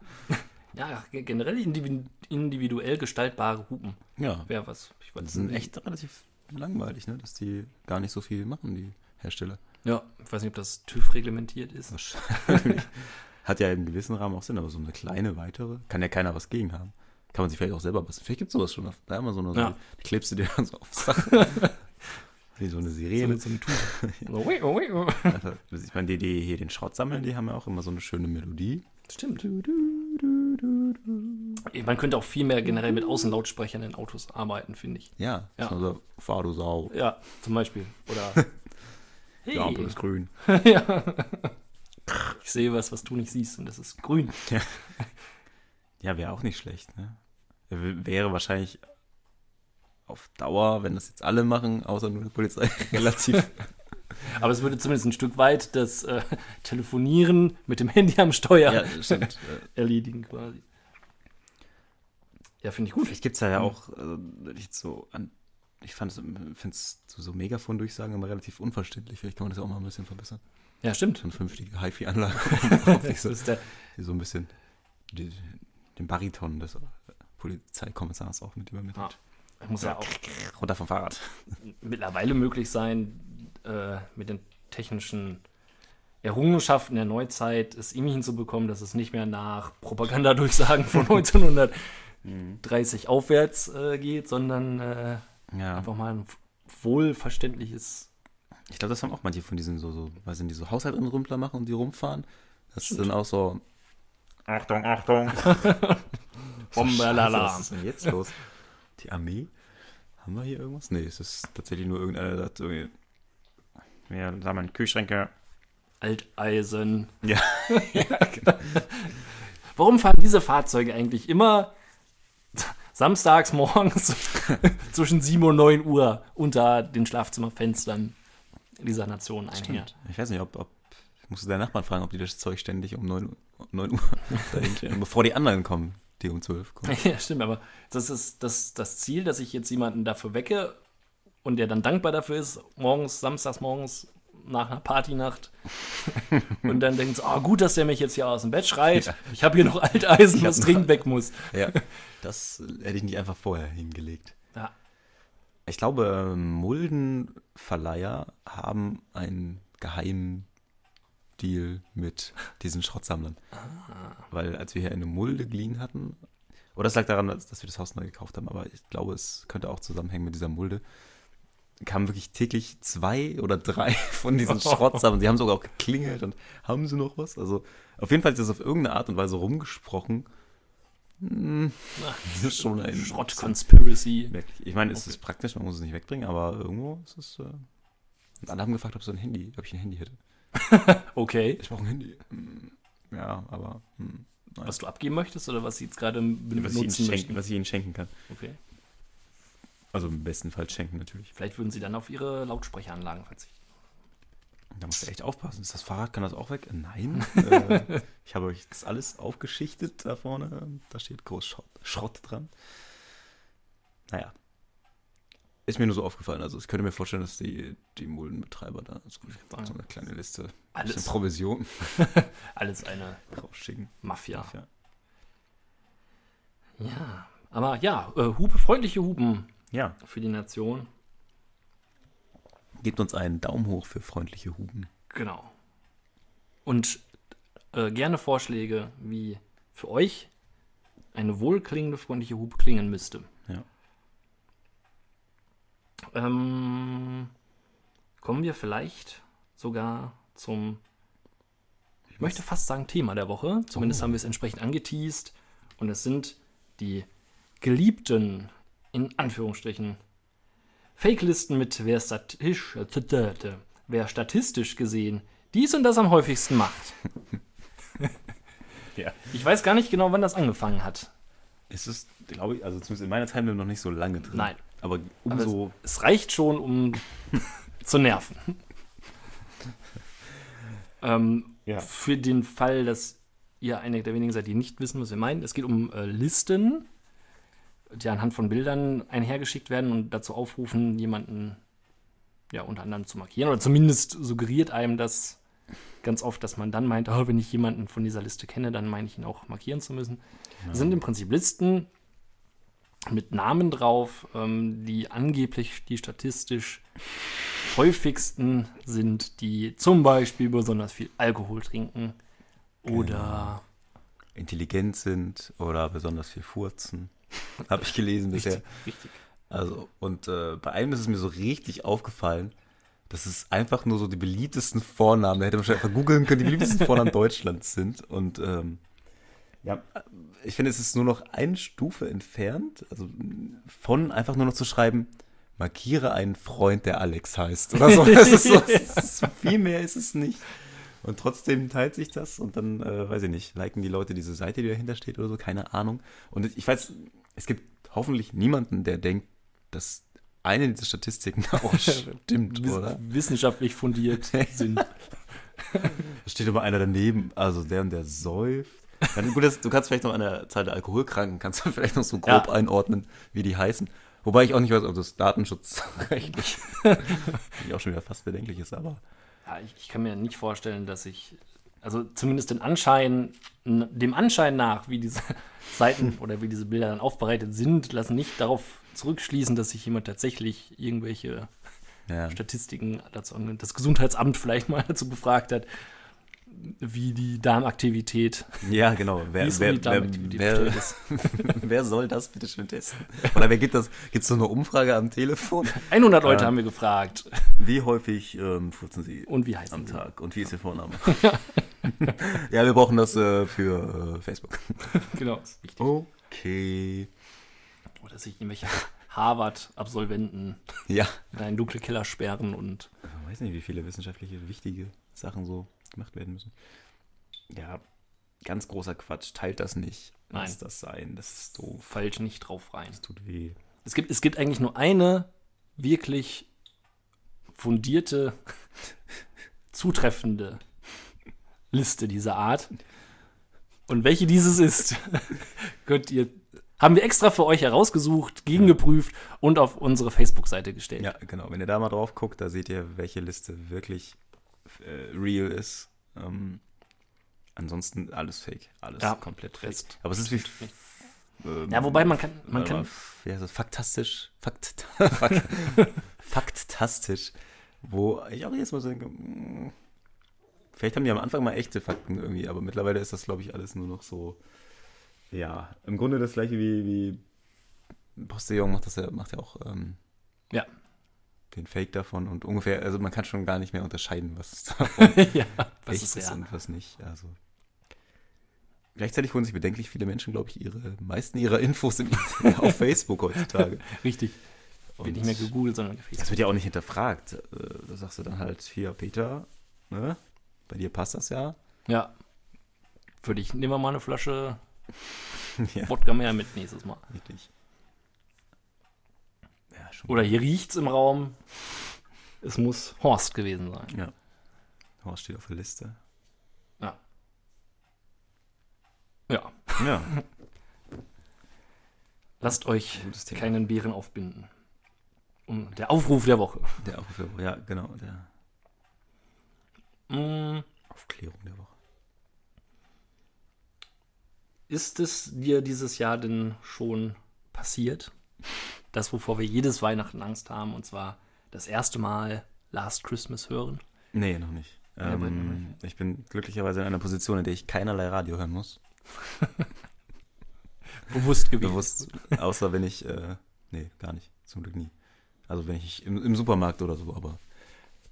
Ja, ge- generell individu individuell gestaltbare Hupen. Ja. Wäre was. Ich weiß Die sind echt relativ langweilig, ne? Dass die gar nicht so viel machen, die Hersteller. Ja, ich weiß nicht, ob das TÜV reglementiert ist. Wahrscheinlich. *laughs* Hat ja im gewissen Rahmen auch Sinn, aber so eine kleine weitere, kann ja keiner was gegen haben. Kann man sich vielleicht auch selber basteln. Vielleicht gibt es sowas schon auf Amazon oder so. Ja. Die klebst du dir dann so aufs Dach. *laughs* Wie so eine So Sirene. mit so einem Tuch. *laughs* So, Ich meine, die, die hier den Schrott sammeln, die haben ja auch immer so eine schöne Melodie. Stimmt. Man könnte auch viel mehr generell mit Außenlautsprechern in Autos arbeiten, finde ich. Ja, Ja. Also, fahr du Sau. Ja, zum Beispiel. Oder. *laughs* Die Ampel ist grün. *laughs* ja. Ich sehe was, was du nicht siehst, und das ist grün. Ja, wäre auch nicht schlecht, ne? Wäre wahrscheinlich auf Dauer, wenn das jetzt alle machen, außer nur die Polizei, *laughs* relativ. Aber es würde zumindest ein Stück weit das äh, Telefonieren mit dem Handy am Steuer ja, stimmt. *laughs* erledigen quasi. Ja, finde ich gut. Vielleicht gibt es ja auch also, nicht so an. Ich fand es, finde es so, so Megafon-Durchsagen immer relativ unverständlich. Vielleicht kann man das auch mal ein bisschen verbessern. Ja, stimmt. So eine vernünftige HiFi-Anlage, *laughs* die so ein bisschen die, den Bariton des äh, Polizeikommissars auch mit übermittelt. Ah. muss ja auch Runter vom Fahrrad. mittlerweile möglich sein, äh, mit den technischen Errungenschaften der Neuzeit es irgendwie hinzubekommen, dass es nicht mehr nach Propagandadurchsagen von *laughs* 1930 aufwärts äh, geht, sondern äh, Ja. einfach mal ein wohlverständliches. Ich glaube, das haben auch manche von diesen so, so weiß nicht, die so Haushaltrümpler machen und die rumfahren. Das ist Stimmt. dann auch so. Achtung, Achtung. *laughs* Bombalala. Was ist denn jetzt los? Die Armee? Haben wir hier irgendwas? Nee, es ist tatsächlich nur irgendeiner, der sagt irgendwie. Wir sammeln Kühlschränke. Alteisen. Ja. *laughs* ja, genau. Warum fahren diese Fahrzeuge eigentlich immer samstags morgens *laughs* zwischen 7 und 9 Uhr unter den Schlafzimmerfenstern dieser Nation? Stimmt. Ich weiß nicht, ob, ob ich musste deinen Nachbarn fragen, ob die das Zeug ständig um 9, Uhr- um 9 Uhr *laughs* dahin stellen, bevor die anderen kommen, die um 12 kommen. Ja, stimmt, aber das ist das, das Ziel, dass ich jetzt jemanden dafür wecke und der dann dankbar dafür ist, morgens, samstags morgens nach einer Partynacht *laughs* und dann denkt oh, gut, dass der mich jetzt hier aus dem Bett schreit. Ja. Ich habe hier noch Alteisen, was dringend weg muss. *laughs* Ja, das hätte ich nicht einfach vorher hingelegt. Ja. Ich glaube, Muldenverleiher haben einen geheimen Deal mit diesen Schrottsammlern. Ah. Weil als wir hier eine Mulde geliehen hatten, oder es lag daran, dass wir das Haus neu gekauft haben, aber ich glaube, es könnte auch zusammenhängen mit dieser Mulde kamen wirklich täglich zwei oder drei *laughs* von diesen *laughs* Schrottsammlern. Die haben sogar auch geklingelt und haben sie noch was? Also auf jeden Fall ist das auf irgendeine Art und Weise rumgesprochen. Hm, *laughs* das ist schon ein Schrott-Conspiracy. Ich meine, es ist praktisch, man muss es nicht wegbringen, aber irgendwo ist es. Äh und alle haben gefragt, ob so ein Handy, ob ich ein Handy hätte. okay. Ich brauche ein Handy. Hm, ja, aber. Hm, was du abgeben möchtest oder was sie jetzt gerade benutzen was ich, schenken, was ich ihnen schenken kann. Okay. Also im besten Fall schenken natürlich. Vielleicht würden sie dann auf ihre Lautsprecheranlagen verzichten. Da musst du echt aufpassen. Ist das Fahrrad, kann das auch weg? Nein. *laughs* äh, ich habe euch das alles aufgeschichtet da vorne. Da steht groß Schrott, Schrott dran. Naja. Ist mir nur so aufgefallen. Also ich könnte mir vorstellen, dass die, die Muldenbetreiber da so, so eine kleine Liste, alles Provision. *laughs* alles eine *laughs* rausschicken. Mafia. Mafia. Ja, aber ja, äh, Hupe, freundliche Hupen ja. Für die Nation. Gebt uns einen Daumen hoch für freundliche Huben. Genau. Und äh, gerne Vorschläge, wie für euch eine wohlklingende, freundliche Hube klingen müsste. Ja. Ähm, kommen wir vielleicht sogar zum, ich möchte fast sagen, Thema der Woche. Zumindest oh. haben wir es entsprechend angeteased. Und es sind die geliebten in Anführungsstrichen Fake-Listen mit wer statistisch, wer statistisch gesehen dies und das am häufigsten macht. *laughs* ja. Ich weiß gar nicht genau, wann das angefangen hat. Es ist, glaube ich, also zumindest in meiner Timeline noch nicht so lange drin. Nein. Aber umso. Aber es, es, reicht schon, um *laughs* zu nerven. *laughs* ähm, ja. Für den Fall, dass ihr eine der wenigen seid, die nicht wissen, was wir meinen. Es geht um äh, Listen die anhand von Bildern einhergeschickt werden und dazu aufrufen, jemanden ja unter anderem zu markieren. Oder zumindest suggeriert einem das ganz oft, dass man dann meint, oh, wenn ich jemanden von dieser Liste kenne, dann meine ich ihn auch markieren zu müssen. Genau. Das sind im Prinzip Listen mit Namen drauf, ähm, die angeblich die statistisch häufigsten sind, die zum Beispiel besonders viel Alkohol trinken oder genau. intelligent sind oder besonders viel furzen. *laughs* Habe ich gelesen bisher. Richtig, richtig. Also, und äh, bei einem ist es mir so richtig aufgefallen, dass es einfach nur so die beliebtesten Vornamen, da hätte man schon einfach googeln können, die beliebtesten *laughs* Vornamen Deutschlands sind. Und ähm, ja, ich finde, es ist nur noch eine Stufe entfernt, also von einfach nur noch zu schreiben, markiere einen Freund, der Alex heißt. Oder so. *laughs* Das ist so, das ist, viel mehr ist es nicht. Und trotzdem teilt sich das und dann, äh, weiß ich nicht, liken die Leute diese Seite, die dahinter steht oder so, keine Ahnung. Und ich weiß, es gibt hoffentlich niemanden, der denkt, dass eine dieser Statistiken *laughs* auch stimmt, Wiss oder? Wissenschaftlich fundiert *laughs* sind. da steht immer einer daneben, also der und der säuft. Dann, gut, das, du kannst vielleicht noch an der Zahl der Alkoholkranken, kannst du *laughs* vielleicht noch so grob ja. einordnen, wie die heißen. Wobei ich auch nicht weiß, ob das datenschutzrechtlich auch schon wieder fast bedenklich ist, aber. Ja, ich, ich kann mir nicht vorstellen, dass ich also zumindest den Anschein, dem Anschein nach, wie diese *laughs* Seiten oder wie diese Bilder dann aufbereitet sind, lassen nicht darauf zurückschließen, dass sich jemand tatsächlich irgendwelche ja. Statistiken dazu das Gesundheitsamt *laughs* vielleicht mal dazu befragt hat, wie die Darmaktivität. Ja, genau. *laughs* Wer, wer, wer, wer, *laughs* wer, soll das bitte schön testen? Oder wer gibt das? Gibt es so eine Umfrage am Telefon? 100 Leute äh, haben wir gefragt. Wie häufig ähm, furzen Sie Und wie heißen am Sie? Tag? Und wie ist Ihr Vorname? *laughs* ja, wir brauchen das äh, für äh, Facebook. genau, ist wichtig. Okay. Oder sich irgendwelche Harvard-Absolventen ja. in einen dunklen Keller sperren und. Ich weiß nicht, wie viele wissenschaftliche, wichtige Sachen so gemacht werden müssen. Ja, ganz großer Quatsch. Teilt das nicht. Nein. Lass das sein. Das ist so. Falsch nicht drauf rein. Das tut weh. Es gibt, es gibt eigentlich nur eine wirklich fundierte, *laughs* zutreffende Liste dieser Art. Und welche dieses ist, *laughs* könnt ihr, haben wir extra für euch herausgesucht, gegengeprüft und auf unsere Facebook-Seite gestellt. Ja, genau. Wenn ihr da mal drauf guckt, da seht ihr, welche Liste wirklich äh, real ist. Ähm, ansonsten alles fake. Alles Ja, komplett fake. Rest- Aber es ist wie. ähm, Ja, wobei man kann, man kann, heißt das? Faktastisch. Fakt, *laughs* Fakt, faktastisch. Wo ich auch jetzt mal so denke, mm, vielleicht haben die am Anfang mal echte Fakten irgendwie, aber mittlerweile ist das, glaube ich, alles nur noch so. Ja, im Grunde das gleiche wie, wie Postillon macht das ja, macht ja auch ähm, Ja. Den Fake davon und ungefähr, also man kann schon gar nicht mehr unterscheiden, was *laughs* davon ja, was echt ist ist ja. und was nicht. Also gleichzeitig holen sich bedenklich viele Menschen, glaube ich, ihre meisten ihrer Infos im, *laughs* *laughs* auf Facebook heutzutage. Richtig. Und Wird nicht mehr gegoogelt, sondern das gefaced. wird ja auch nicht hinterfragt. Äh, Da sagst du dann halt, hier, Peter, ne? Bei dir passt das ja. Ja. Für dich nehmen wir mal eine Flasche ja, Wodka mehr mit nächstes Mal. wirklich. Ja, schon. Oder hier riecht's im Raum. Es muss Horst gewesen sein. Ja. Horst steht auf der Liste. Ja. Ja, Lasst euch keinen Bären aufbinden. Und der Aufruf der Woche. Der Aufruf, ja, genau, der Mm, Aufklärung der Woche. Ist es dir dieses Jahr denn schon passiert? Das, wovor wir jedes Weihnachten Angst haben, und zwar das erste Mal Last Christmas hören. Nee, noch nicht. Ja, Ähm, ich bin glücklicherweise in einer Position, in der ich keinerlei Radio hören muss. *laughs* Bewusst gewesen. Bewusst. Außer wenn ich, äh, nee, gar nicht. Zum Glück nie. Also wenn ich im, im Supermarkt oder so, aber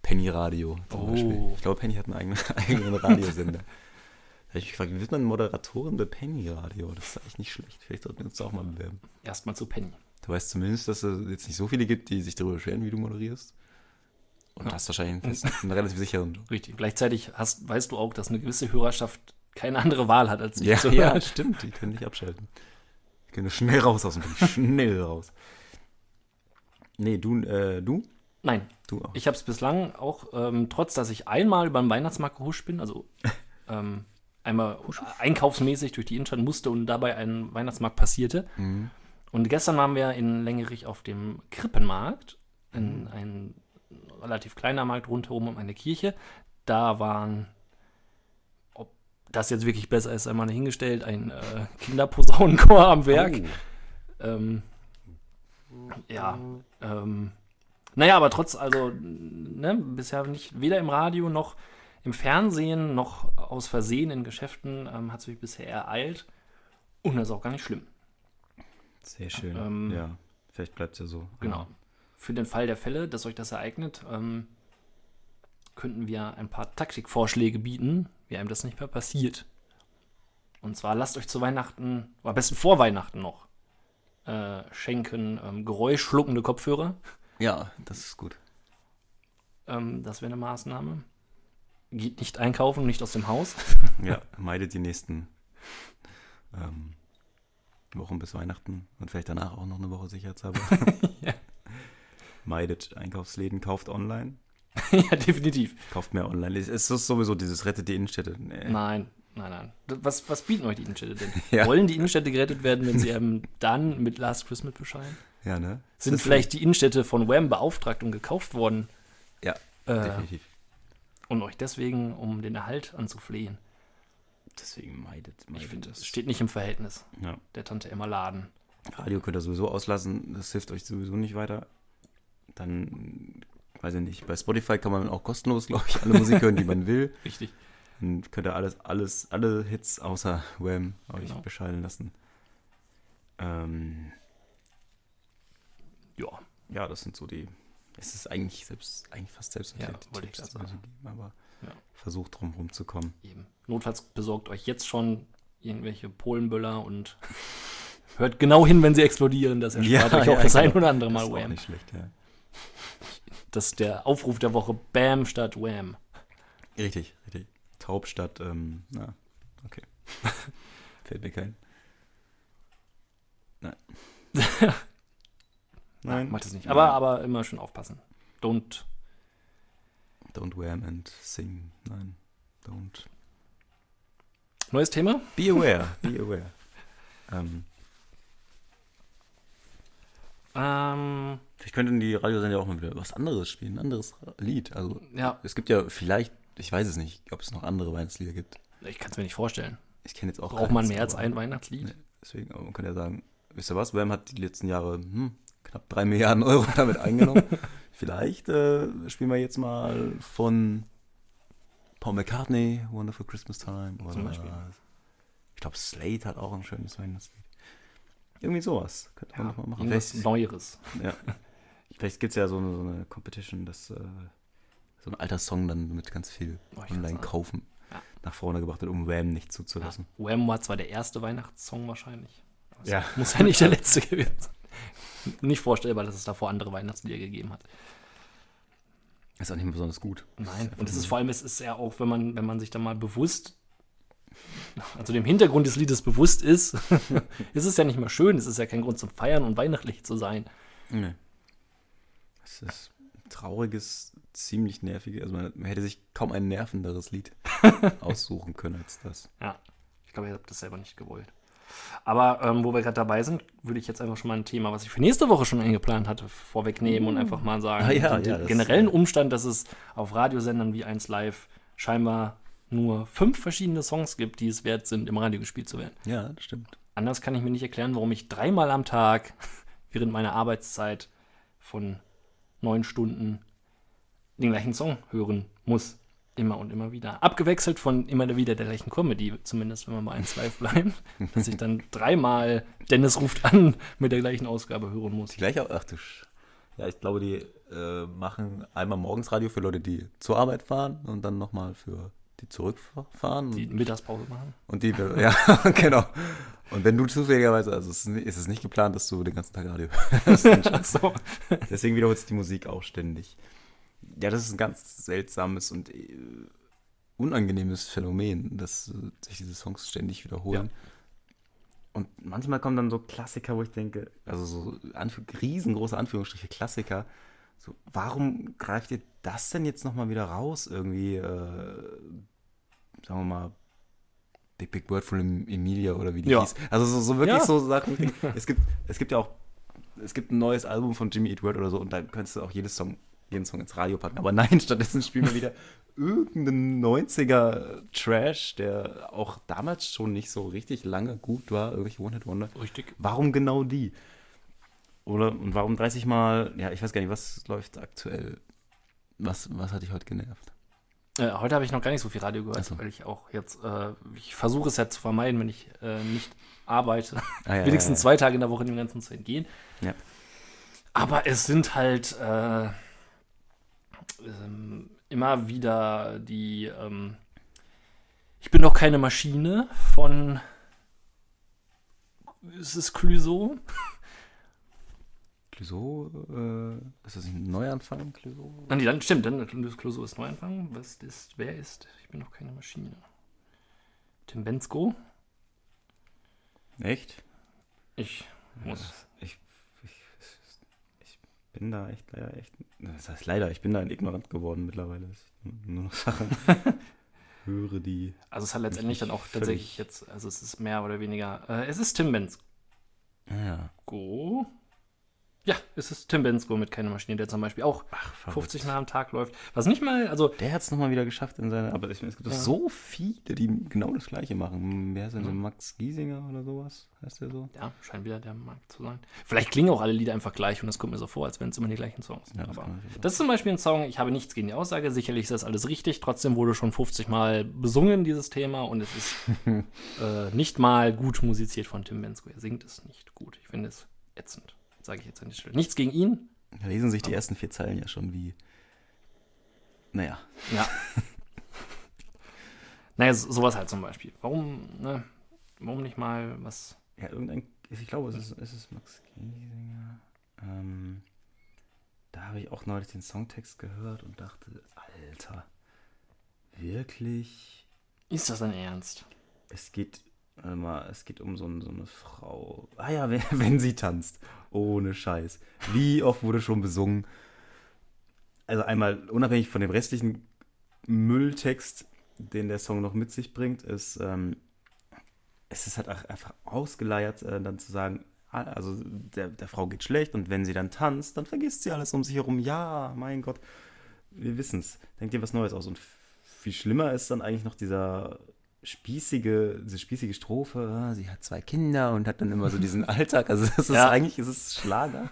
Penny Radio zum Oh. Beispiel. Ich glaube, Penny hat einen eigenen, *laughs* eigenen Radiosender. Da habe ich mich gefragt, wie wird man Moderatorin bei Penny Radio? Das ist eigentlich nicht schlecht. Vielleicht sollten wir uns da auch mal bewerben. Erstmal zu Penny. Du weißt zumindest, dass es jetzt nicht so viele gibt, die sich darüber beschweren, wie du moderierst. Und Ja. hast wahrscheinlich einen, festen, *laughs* einen relativ sicheren Job. Richtig. Gleichzeitig hast, weißt du auch, dass eine gewisse Hörerschaft keine andere Wahl hat, als dich Ja, zu ja, hören. stimmt. Die können nicht abschalten. Die können schnell raus aus dem. *laughs* Schnell raus. Nee, du, äh, du? Nein, Du auch. ich habe es bislang auch, ähm, trotz dass ich einmal über den Weihnachtsmarkt gehuscht bin, also *laughs* ähm, einmal einkaufsmäßig durch die Innenstadt musste und dabei ein Weihnachtsmarkt passierte. Mhm. Und gestern waren wir in Längerich auf dem Krippenmarkt, in ein relativ kleiner Markt rundherum um eine Kirche. Da waren, ob das jetzt wirklich besser ist, einmal dahingestellt, ein äh, Kinderposaunenchor am Werk. Oh. Ähm, ja, ähm, naja, aber trotz, also, ne, bisher nicht, weder im Radio noch im Fernsehen noch aus Versehen in Geschäften ähm, hat es mich bisher ereilt. Und das ist auch gar nicht schlimm. Sehr schön. Ähm, ja, vielleicht bleibt es ja so. Genau. Für den Fall der Fälle, dass euch das ereignet, ähm, könnten wir ein paar Taktikvorschläge bieten, wie einem das nicht mehr passiert. Und zwar lasst euch zu Weihnachten, oder am besten vor Weihnachten noch, äh, schenken ähm, geräuschschluckende Kopfhörer. Ja, das ist gut. Ähm, das wäre eine Maßnahme. Geht nicht einkaufen, nicht aus dem Haus. Ja, meidet die nächsten ähm, Wochen bis Weihnachten und vielleicht danach auch noch eine Woche sicherheitshalber. *laughs* Ja. Meidet Einkaufsläden, kauft online, *laughs* ja, definitiv. kauft mehr online. Es ist sowieso dieses rettet die Innenstädte. Nee. Nein, nein, nein. Was, was bieten euch die Innenstädte denn? *laughs* Ja. Wollen die Innenstädte gerettet werden, wenn sie einem dann mit Last Christmas bescheiden? Ja, ne? Sind vielleicht die Innenstädte von Wham beauftragt und gekauft worden? Ja, Äh, definitiv. und euch deswegen um den Erhalt anzuflehen. Deswegen meidet, Ich meidet finde, das steht nicht im Verhältnis Ja. der Tante Emma Laden. Radio könnt ihr sowieso auslassen, das hilft euch sowieso nicht weiter. Dann, weiß ich nicht, bei Spotify kann man auch kostenlos, glaube ich, alle Musik hören, die man will. *laughs* Richtig. Dann könnt ihr alles, alles, alle Hits außer Wham euch Genau. bescheiden lassen. Ähm, Ja, ja, das sind so die. Es ist eigentlich selbst, eigentlich fast selbsterklärend, Ja, wollte ich so sagen. geben, aber Ja. versucht drum rumzukommen. eben. Notfalls besorgt euch jetzt schon irgendwelche Polenböller und *laughs* hört genau hin, wenn sie explodieren. Das erspart euch auch das ein oder andere Mal das ist auch Wham. nicht schlecht, ja. Das ist der Aufruf der Woche. Bam statt Wham. Richtig, richtig. Taub statt, ähm, na, okay. *laughs* Fällt mir kein. Nein. *laughs* Nein. Macht es nicht. Aber, aber immer schön aufpassen. Don't. Don't wham and sing. Nein. Don't. Neues Thema? Be aware. Be aware. *laughs* ähm, Ähm, vielleicht könnten die Radiosender auch mal wieder was anderes spielen, ein anderes Lied. Also ja, es gibt ja vielleicht ich weiß es nicht, ob es noch andere Weihnachtslieder gibt. Ich kann es mir nicht vorstellen. Ich kenne jetzt auch Braucht man mehr als ein Weihnachtslied? Nee, deswegen, aber man kann ja sagen, wisst ihr was, Wham hat die letzten Jahre hm, knapp drei Milliarden Euro *laughs* damit eingenommen. *laughs* Vielleicht äh, spielen wir jetzt mal von Paul McCartney, Wonderful Christmas Time. Oder Zum Beispiel. Ich glaube, Slate hat auch ein schönes Weihnachtslied. Irgendwie sowas. Könnte man Ja, doch mal machen. irgendwas Vielleicht, Neueres. *laughs* ja. Vielleicht gibt es ja so eine, so eine Competition, dass äh, so ein alter Song dann mit ganz viel Oh, online kaufen Ja. nach vorne gebracht wird, um Wham nicht Ja. zuzulassen. Wham war zwar der erste Weihnachtssong wahrscheinlich. es Ja. Muss ja nicht der letzte gewesen sein. Nicht vorstellbar, dass es davor andere Weihnachtslieder gegeben hat. Ist auch nicht mehr besonders gut. Nein. Und es ist vor allem, es ist ja auch, wenn man, wenn man sich da mal bewusst, also dem Hintergrund des Liedes bewusst ist, *laughs* ist es ja nicht mehr schön. Es ist ja kein Grund zum Feiern und weihnachtlich zu sein. Nee. Es ist ein trauriges, ziemlich nerviges. Also man, man hätte sich kaum ein nervenderes Lied *laughs* aussuchen können als das. Ja. Ich glaube, ihr habt das selber nicht gewollt. Aber ähm, wo wir gerade dabei sind, würde ich jetzt einfach schon mal ein Thema, was ich für nächste Woche schon eingeplant hatte, vorwegnehmen und einfach mal sagen, Ah, ja, den, ja, generellen Umstand, dass es auf Radiosendern wie 1 Live scheinbar nur fünf verschiedene Songs gibt, die es wert sind, im Radio gespielt zu werden. Ja, das stimmt. Anders kann ich mir nicht erklären, warum ich dreimal am Tag *laughs* während meiner Arbeitszeit von neun Stunden den gleichen Song hören muss. Immer und immer wieder. Abgewechselt von immer wieder der gleichen Comedy, zumindest wenn man bei 1 Live bleibt. dass ich dann dreimal Dennis ruft an mit der gleichen Ausgabe hören muss. Die gleiche, ach du Sch Ja, ich glaube, die äh, machen einmal morgens Radio für Leute, die zur Arbeit fahren und dann nochmal für die zurückfahren. Die Mittagspause machen. Und die, ja, *laughs* genau. Und wenn du zufälligerweise, also es ist, es nicht geplant, dass du den ganzen Tag Radio hörst. *laughs* So. Deswegen wiederholt sich die Musik auch ständig. Ja, das ist ein ganz seltsames und äh, unangenehmes Phänomen, dass äh, sich diese Songs ständig wiederholen. Und manchmal kommen dann so Klassiker, wo ich denke, also so Anf riesengroße Anführungsstriche Klassiker. So, warum greift ihr das denn jetzt nochmal wieder raus? Irgendwie, äh, sagen wir mal, Big Big Bird von Em- Emilia oder wie die Ja. hieß. Also so, so wirklich Ja. so Sachen. *laughs* Es gibt, es gibt ja auch, es gibt ein neues Album von Jimmy Eat World oder so und da könntest du auch jedes Song, jeden Song ins Radio packen. Aber nein, *laughs* stattdessen spielen wir wieder irgendeinen 90er Trash, der auch damals schon nicht so richtig lange gut war, irgendwelche One-Hit-Wonder. Richtig. Warum genau die? Oder und warum 30 Mal, ja, ich weiß gar nicht, was läuft aktuell? Was, was hat dich heute genervt? Äh, heute habe ich noch gar nicht so viel Radio gehört, so. weil ich auch jetzt, äh, ich versuche es ja zu vermeiden, wenn ich äh, nicht arbeite. *laughs* Ah, ja, wenigstens ja, zwei Tage in der Woche dem Ganzen zu entgehen. Ja. Aber es sind halt äh, ähm, immer wieder die ähm, Ich bin doch keine Maschine von ist es Clouseau? Clouseau, äh, ist das nicht ein Neuanfang, Clouseau? Nein, dann stimmt, dann Clouseau ist Neuanfang. Was ist, wer ist? Ich bin doch keine Maschine. Tim Bensko? Echt? Ich muss. Bin da echt leider echt. Das heißt leider, ich bin da ignorant geworden mittlerweile. dass ich nur noch Sachen *laughs* höre, die. Also es hat letztendlich dann auch tatsächlich jetzt, also es ist mehr oder weniger, äh, es ist Tim Bensko. Ja. Ja, es ist Tim Bensko mit keine Maschine, der zum Beispiel auch Ach, verrückt. 50 Mal am Tag läuft. Was nicht mal, also Der hat es nochmal wieder geschafft in seiner. Aber ich, es gibt Ja. so viele, die genau das Gleiche machen. Wer ist denn so Max Giesinger oder sowas? Heißt der so? ja, scheint wieder der Markt zu sein. Vielleicht klingen auch alle Lieder einfach gleich und es kommt mir so vor, als wären es immer die gleichen Songs. Ja, das das ist zum Beispiel ein Song, ich habe nichts gegen die Aussage, sicherlich ist das alles richtig, trotzdem wurde schon 50 Mal besungen, dieses Thema, und es ist *laughs* äh, nicht mal gut musiziert von Tim Bensko. Er singt es nicht gut. Ich finde es ätzend, sage ich jetzt an die Stelle. Nichts gegen ihn, Da lesen sich die ersten vier Zeilen ja schon wie. Naja. Ja. *laughs* naja, so- sowas halt zum Beispiel. Warum, ne? Warum nicht mal was. Ja, irgendein. Ich glaube, es ist, es ist Max Giesinger. Ähm, da habe ich auch neulich den Songtext gehört und dachte, Alter, wirklich? Ist das dein Ernst? Es geht, warte mal, es geht um so, so eine Frau. Ah ja, *laughs* wenn, wenn sie tanzt. Ohne Scheiß. Wie oft wurde schon besungen? Also einmal, unabhängig von dem restlichen Mülltext, den der Song noch mit sich bringt, ist, ähm, es ist halt einfach ausgeleiert, äh, dann zu sagen, ah, also der, der Frau geht schlecht und wenn sie dann tanzt, dann vergisst sie alles um sich herum. Ja, mein Gott, wir wissen's. Denkt dir was Neues aus und viel schlimmer ist dann eigentlich noch dieser spießige, diese spießige Strophe, ah, sie hat zwei Kinder und hat dann immer so diesen *laughs* Alltag. Also es ist Ja. eigentlich, es ist Schlager.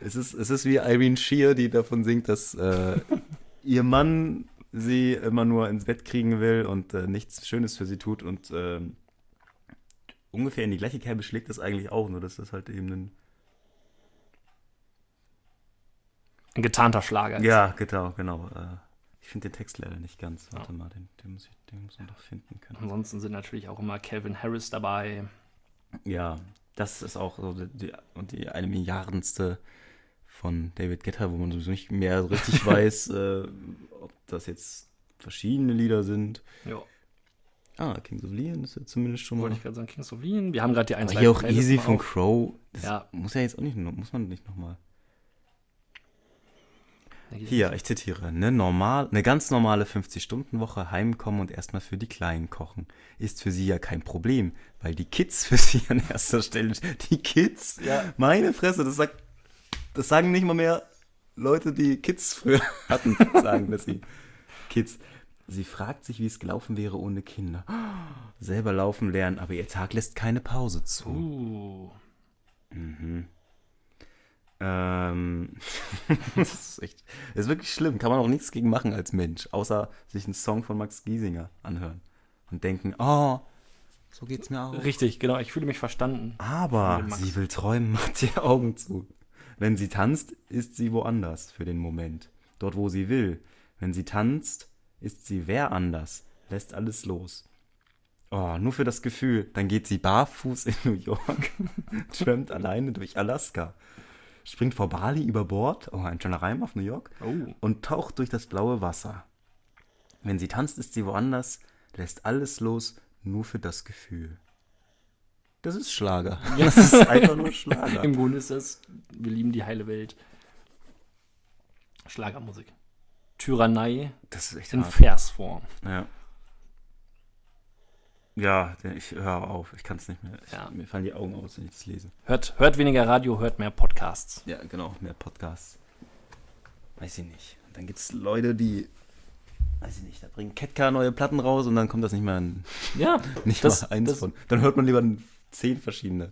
es, ist, es ist wie Irene Shear, die davon singt, dass äh, *laughs* ihr Mann sie immer nur ins Bett kriegen will und äh, nichts Schönes für sie tut und ähm, ungefähr in die gleiche Kerbe schlägt das eigentlich auch, nur dass das halt eben ein Ein getarnter Schlager. ist. Ja, genau, genau. Ich finde den Text leider nicht ganz. Warte mal, den, den, muss ich, den muss man doch finden können. Ansonsten sind natürlich auch immer Calvin Harris dabei. Ja, das ist auch so die, die, und die eine Milliardenste von David Guetta, wo man sowieso nicht mehr richtig *laughs* weiß, äh, ob das jetzt verschiedene Lieder sind. Ja, Ah, Kings of Leon ist ja zumindest schon mal. wollte ich gerade sagen, Kings of Leon. Wir haben gerade die 1 Aber hier auch Easy von. Crow. Das Ja. muss ja jetzt auch nicht, muss man nicht nochmal. Hier, ich zitiere. Eine, normal, eine ganz normale 50-Stunden-Woche heimkommen und erstmal für die Kleinen kochen. Ist für sie ja kein Problem, weil die Kids *laughs* für sie an erster Stelle. Die Kids? Ja. Meine Fresse, das sagt. Das sagen nicht mal mehr Leute, die Kids früher *laughs* hatten, sagen das sie. Kids. Sie fragt sich, wie es gelaufen wäre ohne Kinder. Selber laufen lernen, aber ihr Tag lässt keine Pause zu. Uh, Ähm, *laughs* das ist echt, das ist wirklich schlimm. Kann man auch nichts gegen machen als Mensch, außer sich einen Song von Max Giesinger anhören und denken, oh, so geht's mir auch. richtig, genau. Ich fühle mich verstanden. Aber sie will träumen, *laughs* macht die Augen zu. Wenn sie tanzt, ist sie woanders für den Moment. Dort, wo sie will. Wenn sie tanzt, ist sie wer anders. Lässt alles los. Oh, nur für das Gefühl. Dann geht sie barfuß in New York, *laughs* trampt alleine durch Alaska, springt vor Bali über Bord, oh, ein schöner Reim auf New York, Oh. und taucht durch das blaue Wasser. Wenn sie tanzt, ist sie woanders, lässt alles los, nur für das Gefühl. Das ist Schlager. Das ist einfach nur Schlager. *laughs* Im Grunde ist es, wir lieben die heile Welt. Schlagermusik. Tyrannei Das ist echt in hart. Versform. Ja. Ja, ich höre auf. Ich kann es nicht mehr. Ich, Ja. Mir fallen die Augen aus, wenn ich das lese. Hört, hört weniger Radio, hört mehr Podcasts. Ja, genau. Mehr Podcasts. Weiß ich nicht. Und dann gibt es Leute, die. Weiß ich nicht. Da bringen Ketka neue Platten raus und dann kommt das nicht mehr an. Ja, *laughs* Nicht Das- mal eins das- von. Dann hört man lieber zehn verschiedene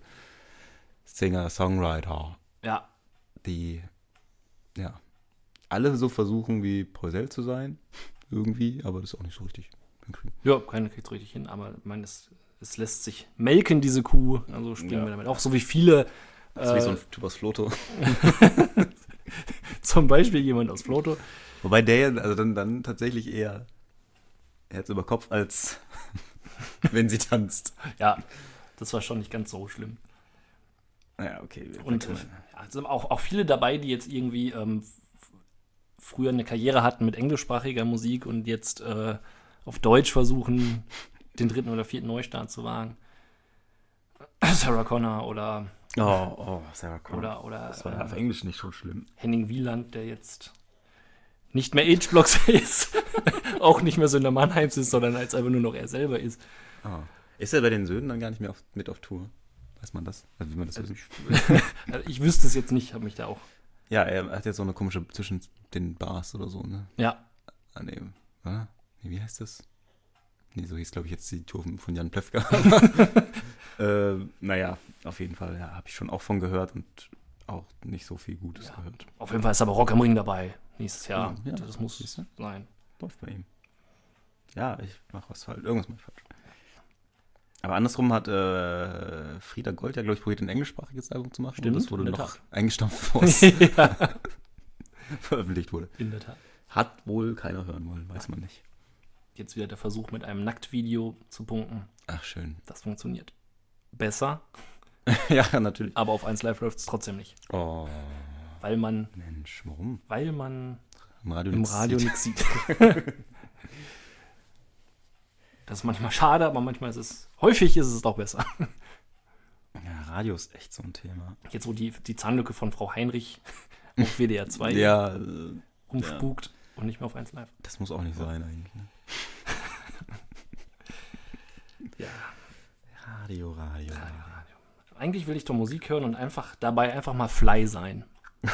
Singer, Songwriter, ja. die. Ja. Alle so versuchen, wie Poisel zu sein. Irgendwie, aber das ist auch nicht so richtig. Hinkriegen. Ja, keiner kriegt richtig hin, aber ich meine, es, es lässt sich melken, diese Kuh. Also spielen Ja. wir damit. Auch so wie viele, Das ist wie so äh, ein Typ aus Floto. *laughs* zum Beispiel jemand aus Floto. Wobei der ja, also dann, dann tatsächlich eher Herz über Kopf, als *laughs* wenn sie tanzt. Ja, das war schon nicht ganz so schlimm. Naja, okay. Und äh, ja, es sind auch, auch viele dabei, die jetzt irgendwie ähm, früher eine Karriere hatten mit englischsprachiger Musik und jetzt äh, auf Deutsch versuchen, den dritten oder vierten Neustart zu wagen. Sarah Connor oder, oh, oh, Sarah Connor. oder, oder das war ja äh, auf Englisch nicht schon schlimm. Henning Wieland, der jetzt nicht mehr Ageblocks *laughs* ist, auch nicht mehr so in der Mannheims ist, sondern als einfach nur noch er selber ist. Oh. Ist er bei den Söhnen dann gar nicht mehr auf, mit auf Tour? Weiß man das? Also wie man das Also? Also ich wüsste es jetzt nicht, habe mich da auch. Ja, er hat jetzt so eine komische zwischen den Bars oder so, ne? Ja, Ah, nee, oder? Wie heißt das? Nee, so hieß, glaube ich, jetzt die Tour von- Jan Plewka. *laughs* *laughs* äh, naja, auf jeden Fall, ja, habe ich schon auch von gehört und auch nicht so viel Gutes Ja. gehört. auf jeden Fall ist aber Rock am Ring dabei nächstes Jahr. Ja, ja, das muss sein. Läuft bei ihm. Ja, ich mache was falsch. Irgendwas mache ich falsch. Aber andersrum hat äh, Frieda Gold ja, glaube ich, probiert, ein englischsprachiges Album zu machen. Stimmt, und das wurde noch Tat. eingestampft, *laughs* bevor es veröffentlicht wurde. in der Tat. Hat wohl keiner hören wollen, weiß man nicht. Jetzt wieder der Versuch mit einem Nacktvideo zu punkten. Ach, schön. Das funktioniert besser, *laughs* ja, natürlich. aber auf 1 Live läuft es trotzdem nicht. Oh, Weil man, Mensch, warum? weil man Im Radio, im nichts Radio sieht. nichts sieht. *laughs* Das ist manchmal schade, aber manchmal ist es, häufig ist es doch besser. Ja, Radio ist echt so ein Thema. Jetzt, wo die, die Zahnlücke von Frau Heinrich auf WDR 2 *laughs* Ja, äh, rumspukt und nicht mehr auf 1 Live. das muss auch nicht sein eigentlich. Ne? Ja. Radio, Radio, Radio. Eigentlich will ich doch Musik hören und einfach dabei einfach mal fly sein. *laughs*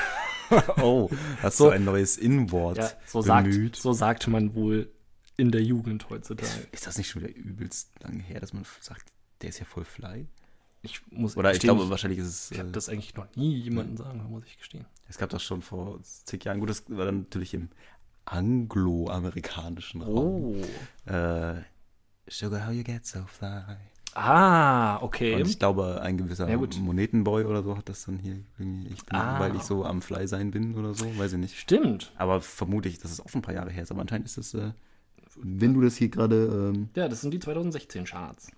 Oh, hast So- du ein neues In-Wort Ja, so sagt, bemüht? so sagt man wohl in der Jugend heutzutage. Ist das nicht schon wieder übelst lange her, dass man sagt, der ist ja voll fly? Ich muss Oder ich gestehen, glaube, wahrscheinlich ist es. ich habe äh, das eigentlich noch nie jemandem sagen, muss ich gestehen. Es gab das schon vor zig Jahren. Gut, das war dann natürlich im angloamerikanischen Raum. Oh. Äh, Sugar, how you get so fly. Ah, okay. Und ich glaube, ein gewisser Ja. Monetenboy oder so hat das dann hier irgendwie, ich bin, Ah. weil ich so am Fly sein bin oder so, weiß ich nicht. Stimmt. Aber vermute ich, dass es auch ein paar Jahre her ist. Aber anscheinend ist das, äh, wenn du das hier gerade, ähm, Ja, das sind die 2016 Charts.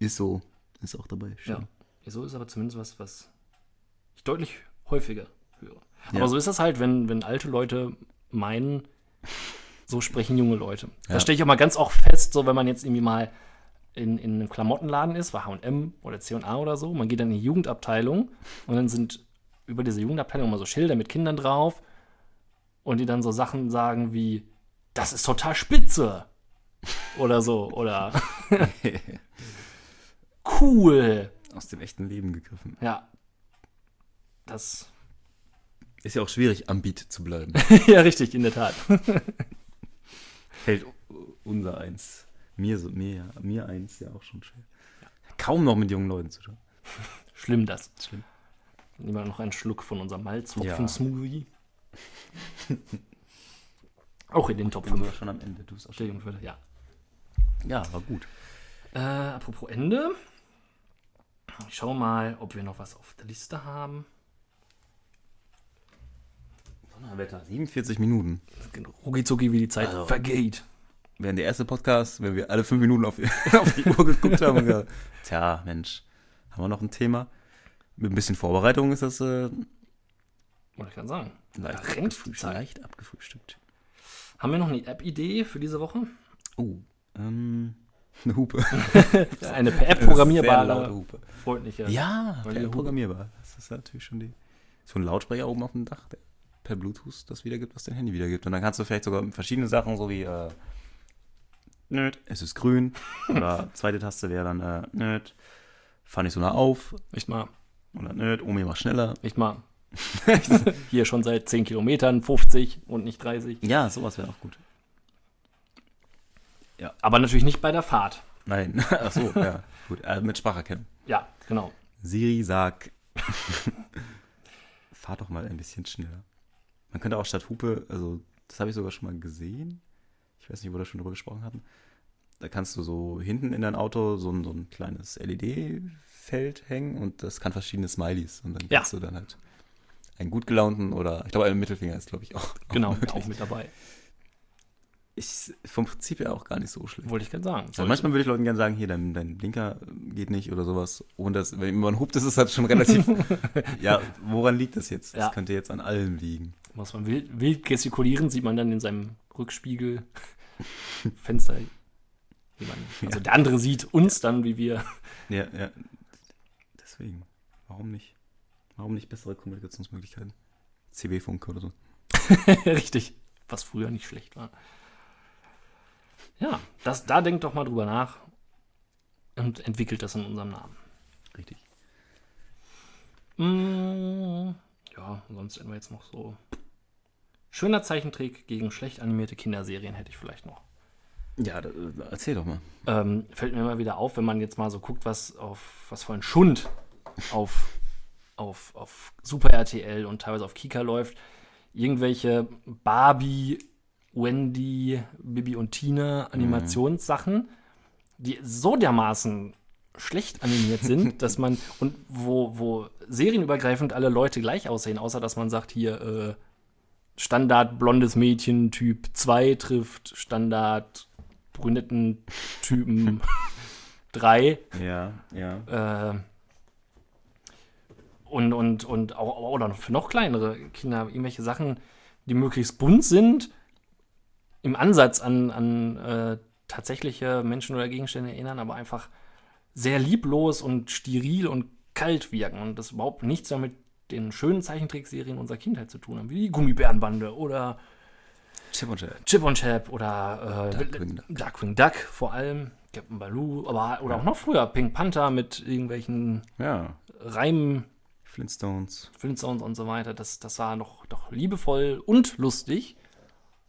ist so, ist auch dabei. Ja. So ist aber zumindest was, was ich deutlich häufiger höre. Ja. Aber so ist das halt, wenn, wenn alte Leute meinen, so sprechen junge Leute. Ja. Das stelle ich auch mal ganz auch fest, so wenn man jetzt irgendwie mal in, in einem Klamottenladen ist, bei H&M oder C&A oder so, man geht dann in die Jugendabteilung und dann sind über diese Jugendabteilung immer so Schilder mit Kindern drauf und die dann so Sachen sagen wie, das ist total spitze oder so oder *laughs* cool. Aus dem echten Leben gegriffen. Ja. Das. Ist ja auch schwierig, am Beat zu bleiben. *laughs* ja, richtig, in der Tat. Fällt unser eins. Mir, so, mir, mir eins ja auch schon schwer. Kaum noch mit jungen Leuten zu tun. Schlimm das. Schlimm. Nehmen wir noch einen Schluck von unserem Ja. Malzhopfen-Smoothie. *laughs* Auch in den Top Bin sogar 5. schon am Ende. Du bist auch schon. Ja. Ja, war gut. Äh, apropos Ende. Ich schaue mal, ob wir noch was auf der Liste haben. Donnerwetter, 47 Minuten. Rucki wie die Zeit Also. vergeht. Während der erste Podcast, wenn wir alle fünf Minuten auf, *laughs* auf die Uhr geguckt haben und gesagt, tja, Mensch, haben wir noch ein Thema? Mit ein bisschen Vorbereitung ist das äh, Wollte ich gerade sagen. leicht, Da abgefrühstückt, leicht abgefrühstückt. Haben wir noch eine App-Idee für diese Woche? Oh, ähm, eine Hupe. *laughs* Eine per App programmierbare, Hupe. freundliche. Ja, per Hupe- programmierbar. Das ist natürlich schon die. So ein Lautsprecher oben auf dem Dach, der per Bluetooth das wiedergibt, was dein Handy wiedergibt. Und dann kannst du vielleicht sogar verschiedene Sachen, so wie äh, Nöt, es ist grün. Oder *laughs* zweite Taste wäre dann äh, Nöt, fahr nicht so nah auf. Nicht mal. Oder Nöt, Omi mach schneller. Nicht mal. Hier schon seit 10 Kilometern, 50 und nicht 30. Ja, sowas wäre auch gut. Aber natürlich nicht bei der Fahrt. Nein, *laughs* ach so, ja, gut. Äh, mit Spracherkennung. Ja, genau. Siri, sag, *laughs* fahr doch mal ein bisschen schneller. Man könnte auch statt Hupe, also das habe ich sogar schon mal gesehen. Ich weiß nicht, wo wir schon drüber gesprochen hatten. Da kannst du so hinten in dein Auto so ein, so ein kleines LED-Feld hängen und das kann verschiedene Smileys. Und dann Ja. kannst du dann halt einen gut gelaunten oder, ich glaube, ein Mittelfinger ist, glaube ich, auch. Genau, auch auch mit dabei. Ist vom Prinzip her auch gar nicht so schlecht. Wollte ich gerade sagen. Also manchmal würde ich Leuten gerne sagen, hier, dein, dein Blinker geht nicht oder sowas. Und das, wenn man hupt, ist es halt schon relativ. *laughs* ja, woran liegt das jetzt? Das Ja. könnte jetzt an allem liegen. Muss man wild, wild gestikulieren, sieht man dann in seinem Rückspiegel *laughs* Fenster. Man, also der andere sieht uns dann, wie wir. Ja, ja. Deswegen. Warum nicht? Warum nicht bessere Kommunikationsmöglichkeiten? CB-Funk oder so. *laughs* Richtig. Was früher nicht schlecht war. Ja, das, da denkt doch mal drüber nach und entwickelt das in unserem Namen. Richtig. Mm, ja, sonst hätten wir jetzt noch so. Schöner Zeichentrick gegen schlecht animierte Kinderserien hätte ich vielleicht noch. Ja, da, da, erzähl doch mal. Ähm, fällt mir immer wieder auf, wenn man jetzt mal so guckt, was auf was für ein Schund auf, auf, auf Super RTL und teilweise auf Kika läuft. Irgendwelche Barbie, Wendy, Bibi und Tina Animationssachen, die so dermaßen schlecht animiert sind, *laughs* dass man und wo, wo serienübergreifend alle Leute gleich aussehen, außer dass man sagt, hier äh, Standard blondes Mädchen Typ 2 trifft Standard brünetten Typen *laughs* 3 Ja, ja. äh, und, und, und auch, oder für noch kleinere Kinder irgendwelche Sachen, die möglichst bunt sind, im Ansatz an, an äh, tatsächliche Menschen oder Gegenstände erinnern, aber einfach sehr lieblos und steril und kalt wirken und das überhaupt nichts mehr mit den schönen Zeichentrickserien unserer Kindheit zu tun haben, wie die Gummibärenbande oder Chip und Chap. Chip und Chap oder äh, Darkwing Duck. Darkwing Duck vor allem, Captain Baloo, aber oder auch noch früher Pink Panther mit irgendwelchen Ja. Reimen, Flintstones. Flintstones und so weiter. Das, das war noch doch liebevoll und lustig.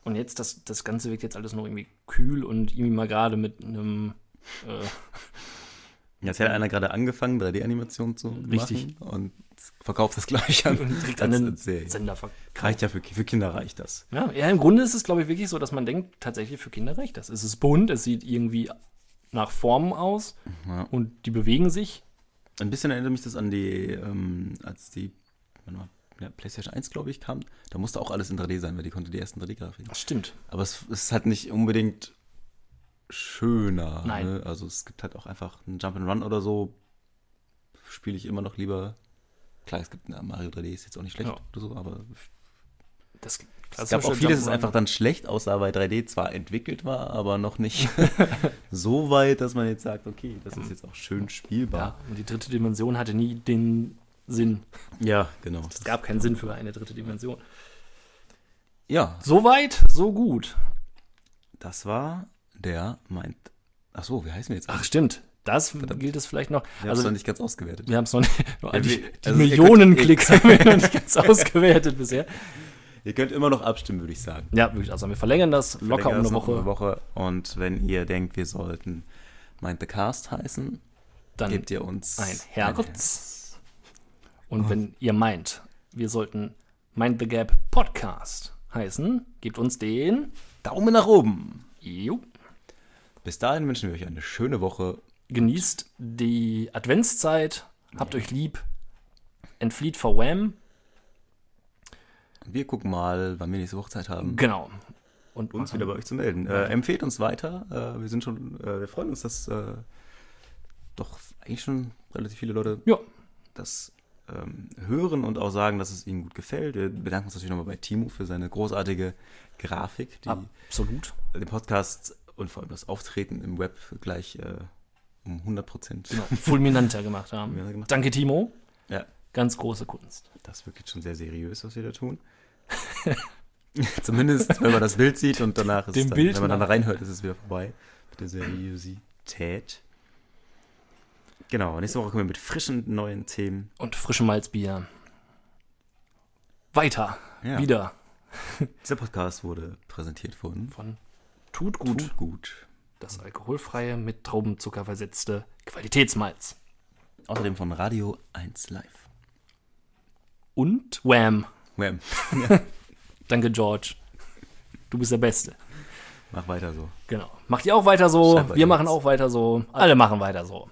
Und jetzt, das, das Ganze wirkt jetzt alles noch irgendwie kühl und irgendwie mal gerade mit einem. Äh, *laughs* Jetzt hat einer gerade angefangen, 3D-Animation zu Richtig. machen und verkauft das gleich an. direkt an den. Sender verkauft. Reicht ja für, für Kinder reicht das. Ja, ja, im Grunde ist es, glaube ich, wirklich so, dass man denkt, tatsächlich für Kinder reicht das. Es ist bunt, es sieht irgendwie nach Formen aus Ja. und die bewegen sich. Ein bisschen erinnert mich das an die, ähm, als die warte mal, ja, PlayStation 1, glaube ich, kam. Da musste auch alles in 3D sein, weil die konnte die ersten 3D-Grafiken. Das stimmt. Aber es, es ist halt nicht unbedingt schöner. Nein. Ne? Also es gibt halt auch einfach einen Jump'n'Run oder so. Spiele ich immer noch lieber. Klar, es gibt na, Mario 3D, ist jetzt auch nicht schlecht Ja. oder so, aber Das es gab auch vieles, das einfach dann schlecht aussah, weil 3D zwar entwickelt war, aber noch nicht *laughs* so weit, dass man jetzt sagt, okay, das ist jetzt auch schön Ja, spielbar. und die dritte Dimension hatte nie den Sinn. Ja, genau. Es gab keinen Sinn für eine dritte Dimension. Ja, So weit, so gut. das war der meint. Ach so, wie heißen wir jetzt? Ach, stimmt. Das gilt es vielleicht noch. wir haben es Also, noch nicht ganz ausgewertet. wir haben es noch nicht. Ja, die wir- die also Millionen könnt- Klicks haben wir noch nicht ganz ausgewertet bisher. *laughs* Ihr könnt immer noch abstimmen, würde ich sagen. Ja, wirklich. Also, wir verlängern das locker um Verlängern eine das noch Woche. eine Woche. Und wenn ihr denkt, wir sollten Mind the Cast heißen, Dann gebt ihr uns ein Herz. Und wenn ihr meint, wir sollten Mind the Gap Podcast heißen, gebt uns den. Daumen nach oben. Jo. Bis dahin wünschen wir euch eine schöne Woche. Genießt die Adventszeit. Habt euch lieb. Entflieht vor Wham. Wir gucken mal, wann wir nächste Woche Zeit haben, Genau. Und uns machen- wieder bei euch zu melden. Äh, empfehlt uns weiter. Äh, wir sind schon, äh, wir freuen uns, dass äh, doch eigentlich schon relativ viele Leute Ja, das ähm, hören und auch sagen, dass es ihnen gut gefällt. Wir bedanken uns natürlich nochmal bei Timo für seine großartige Grafik, die absolut. den Podcast und vor allem das Auftreten im Web gleich äh, um 100 Prozent. Genau. Fulminanter gemacht haben. Fulminanter gemacht. Danke, Timo. Ja, Ganz große Kunst. das ist wirklich schon sehr seriös, was wir da tun. *laughs* Zumindest, wenn man das Bild sieht und danach ist Dem es dann, Bild wenn man dann reinhört, ist es wieder vorbei mit der Seriosität. Genau, nächste Woche kommen wir mit frischen neuen Themen. Und frische Malzbier. Weiter. Ja. Wieder. Dieser Podcast wurde präsentiert von Von Tut gut. Tut gut. Das alkoholfreie, mit Traubenzucker versetzte Qualitätsmalz. Außerdem von Radio 1 Live. Und Wham. Wham. *laughs* Danke, George. Du bist der Beste. Mach weiter so. Genau. Macht ihr auch weiter so. Schreibt bei Wir machen auch weiter so. Alle machen weiter so.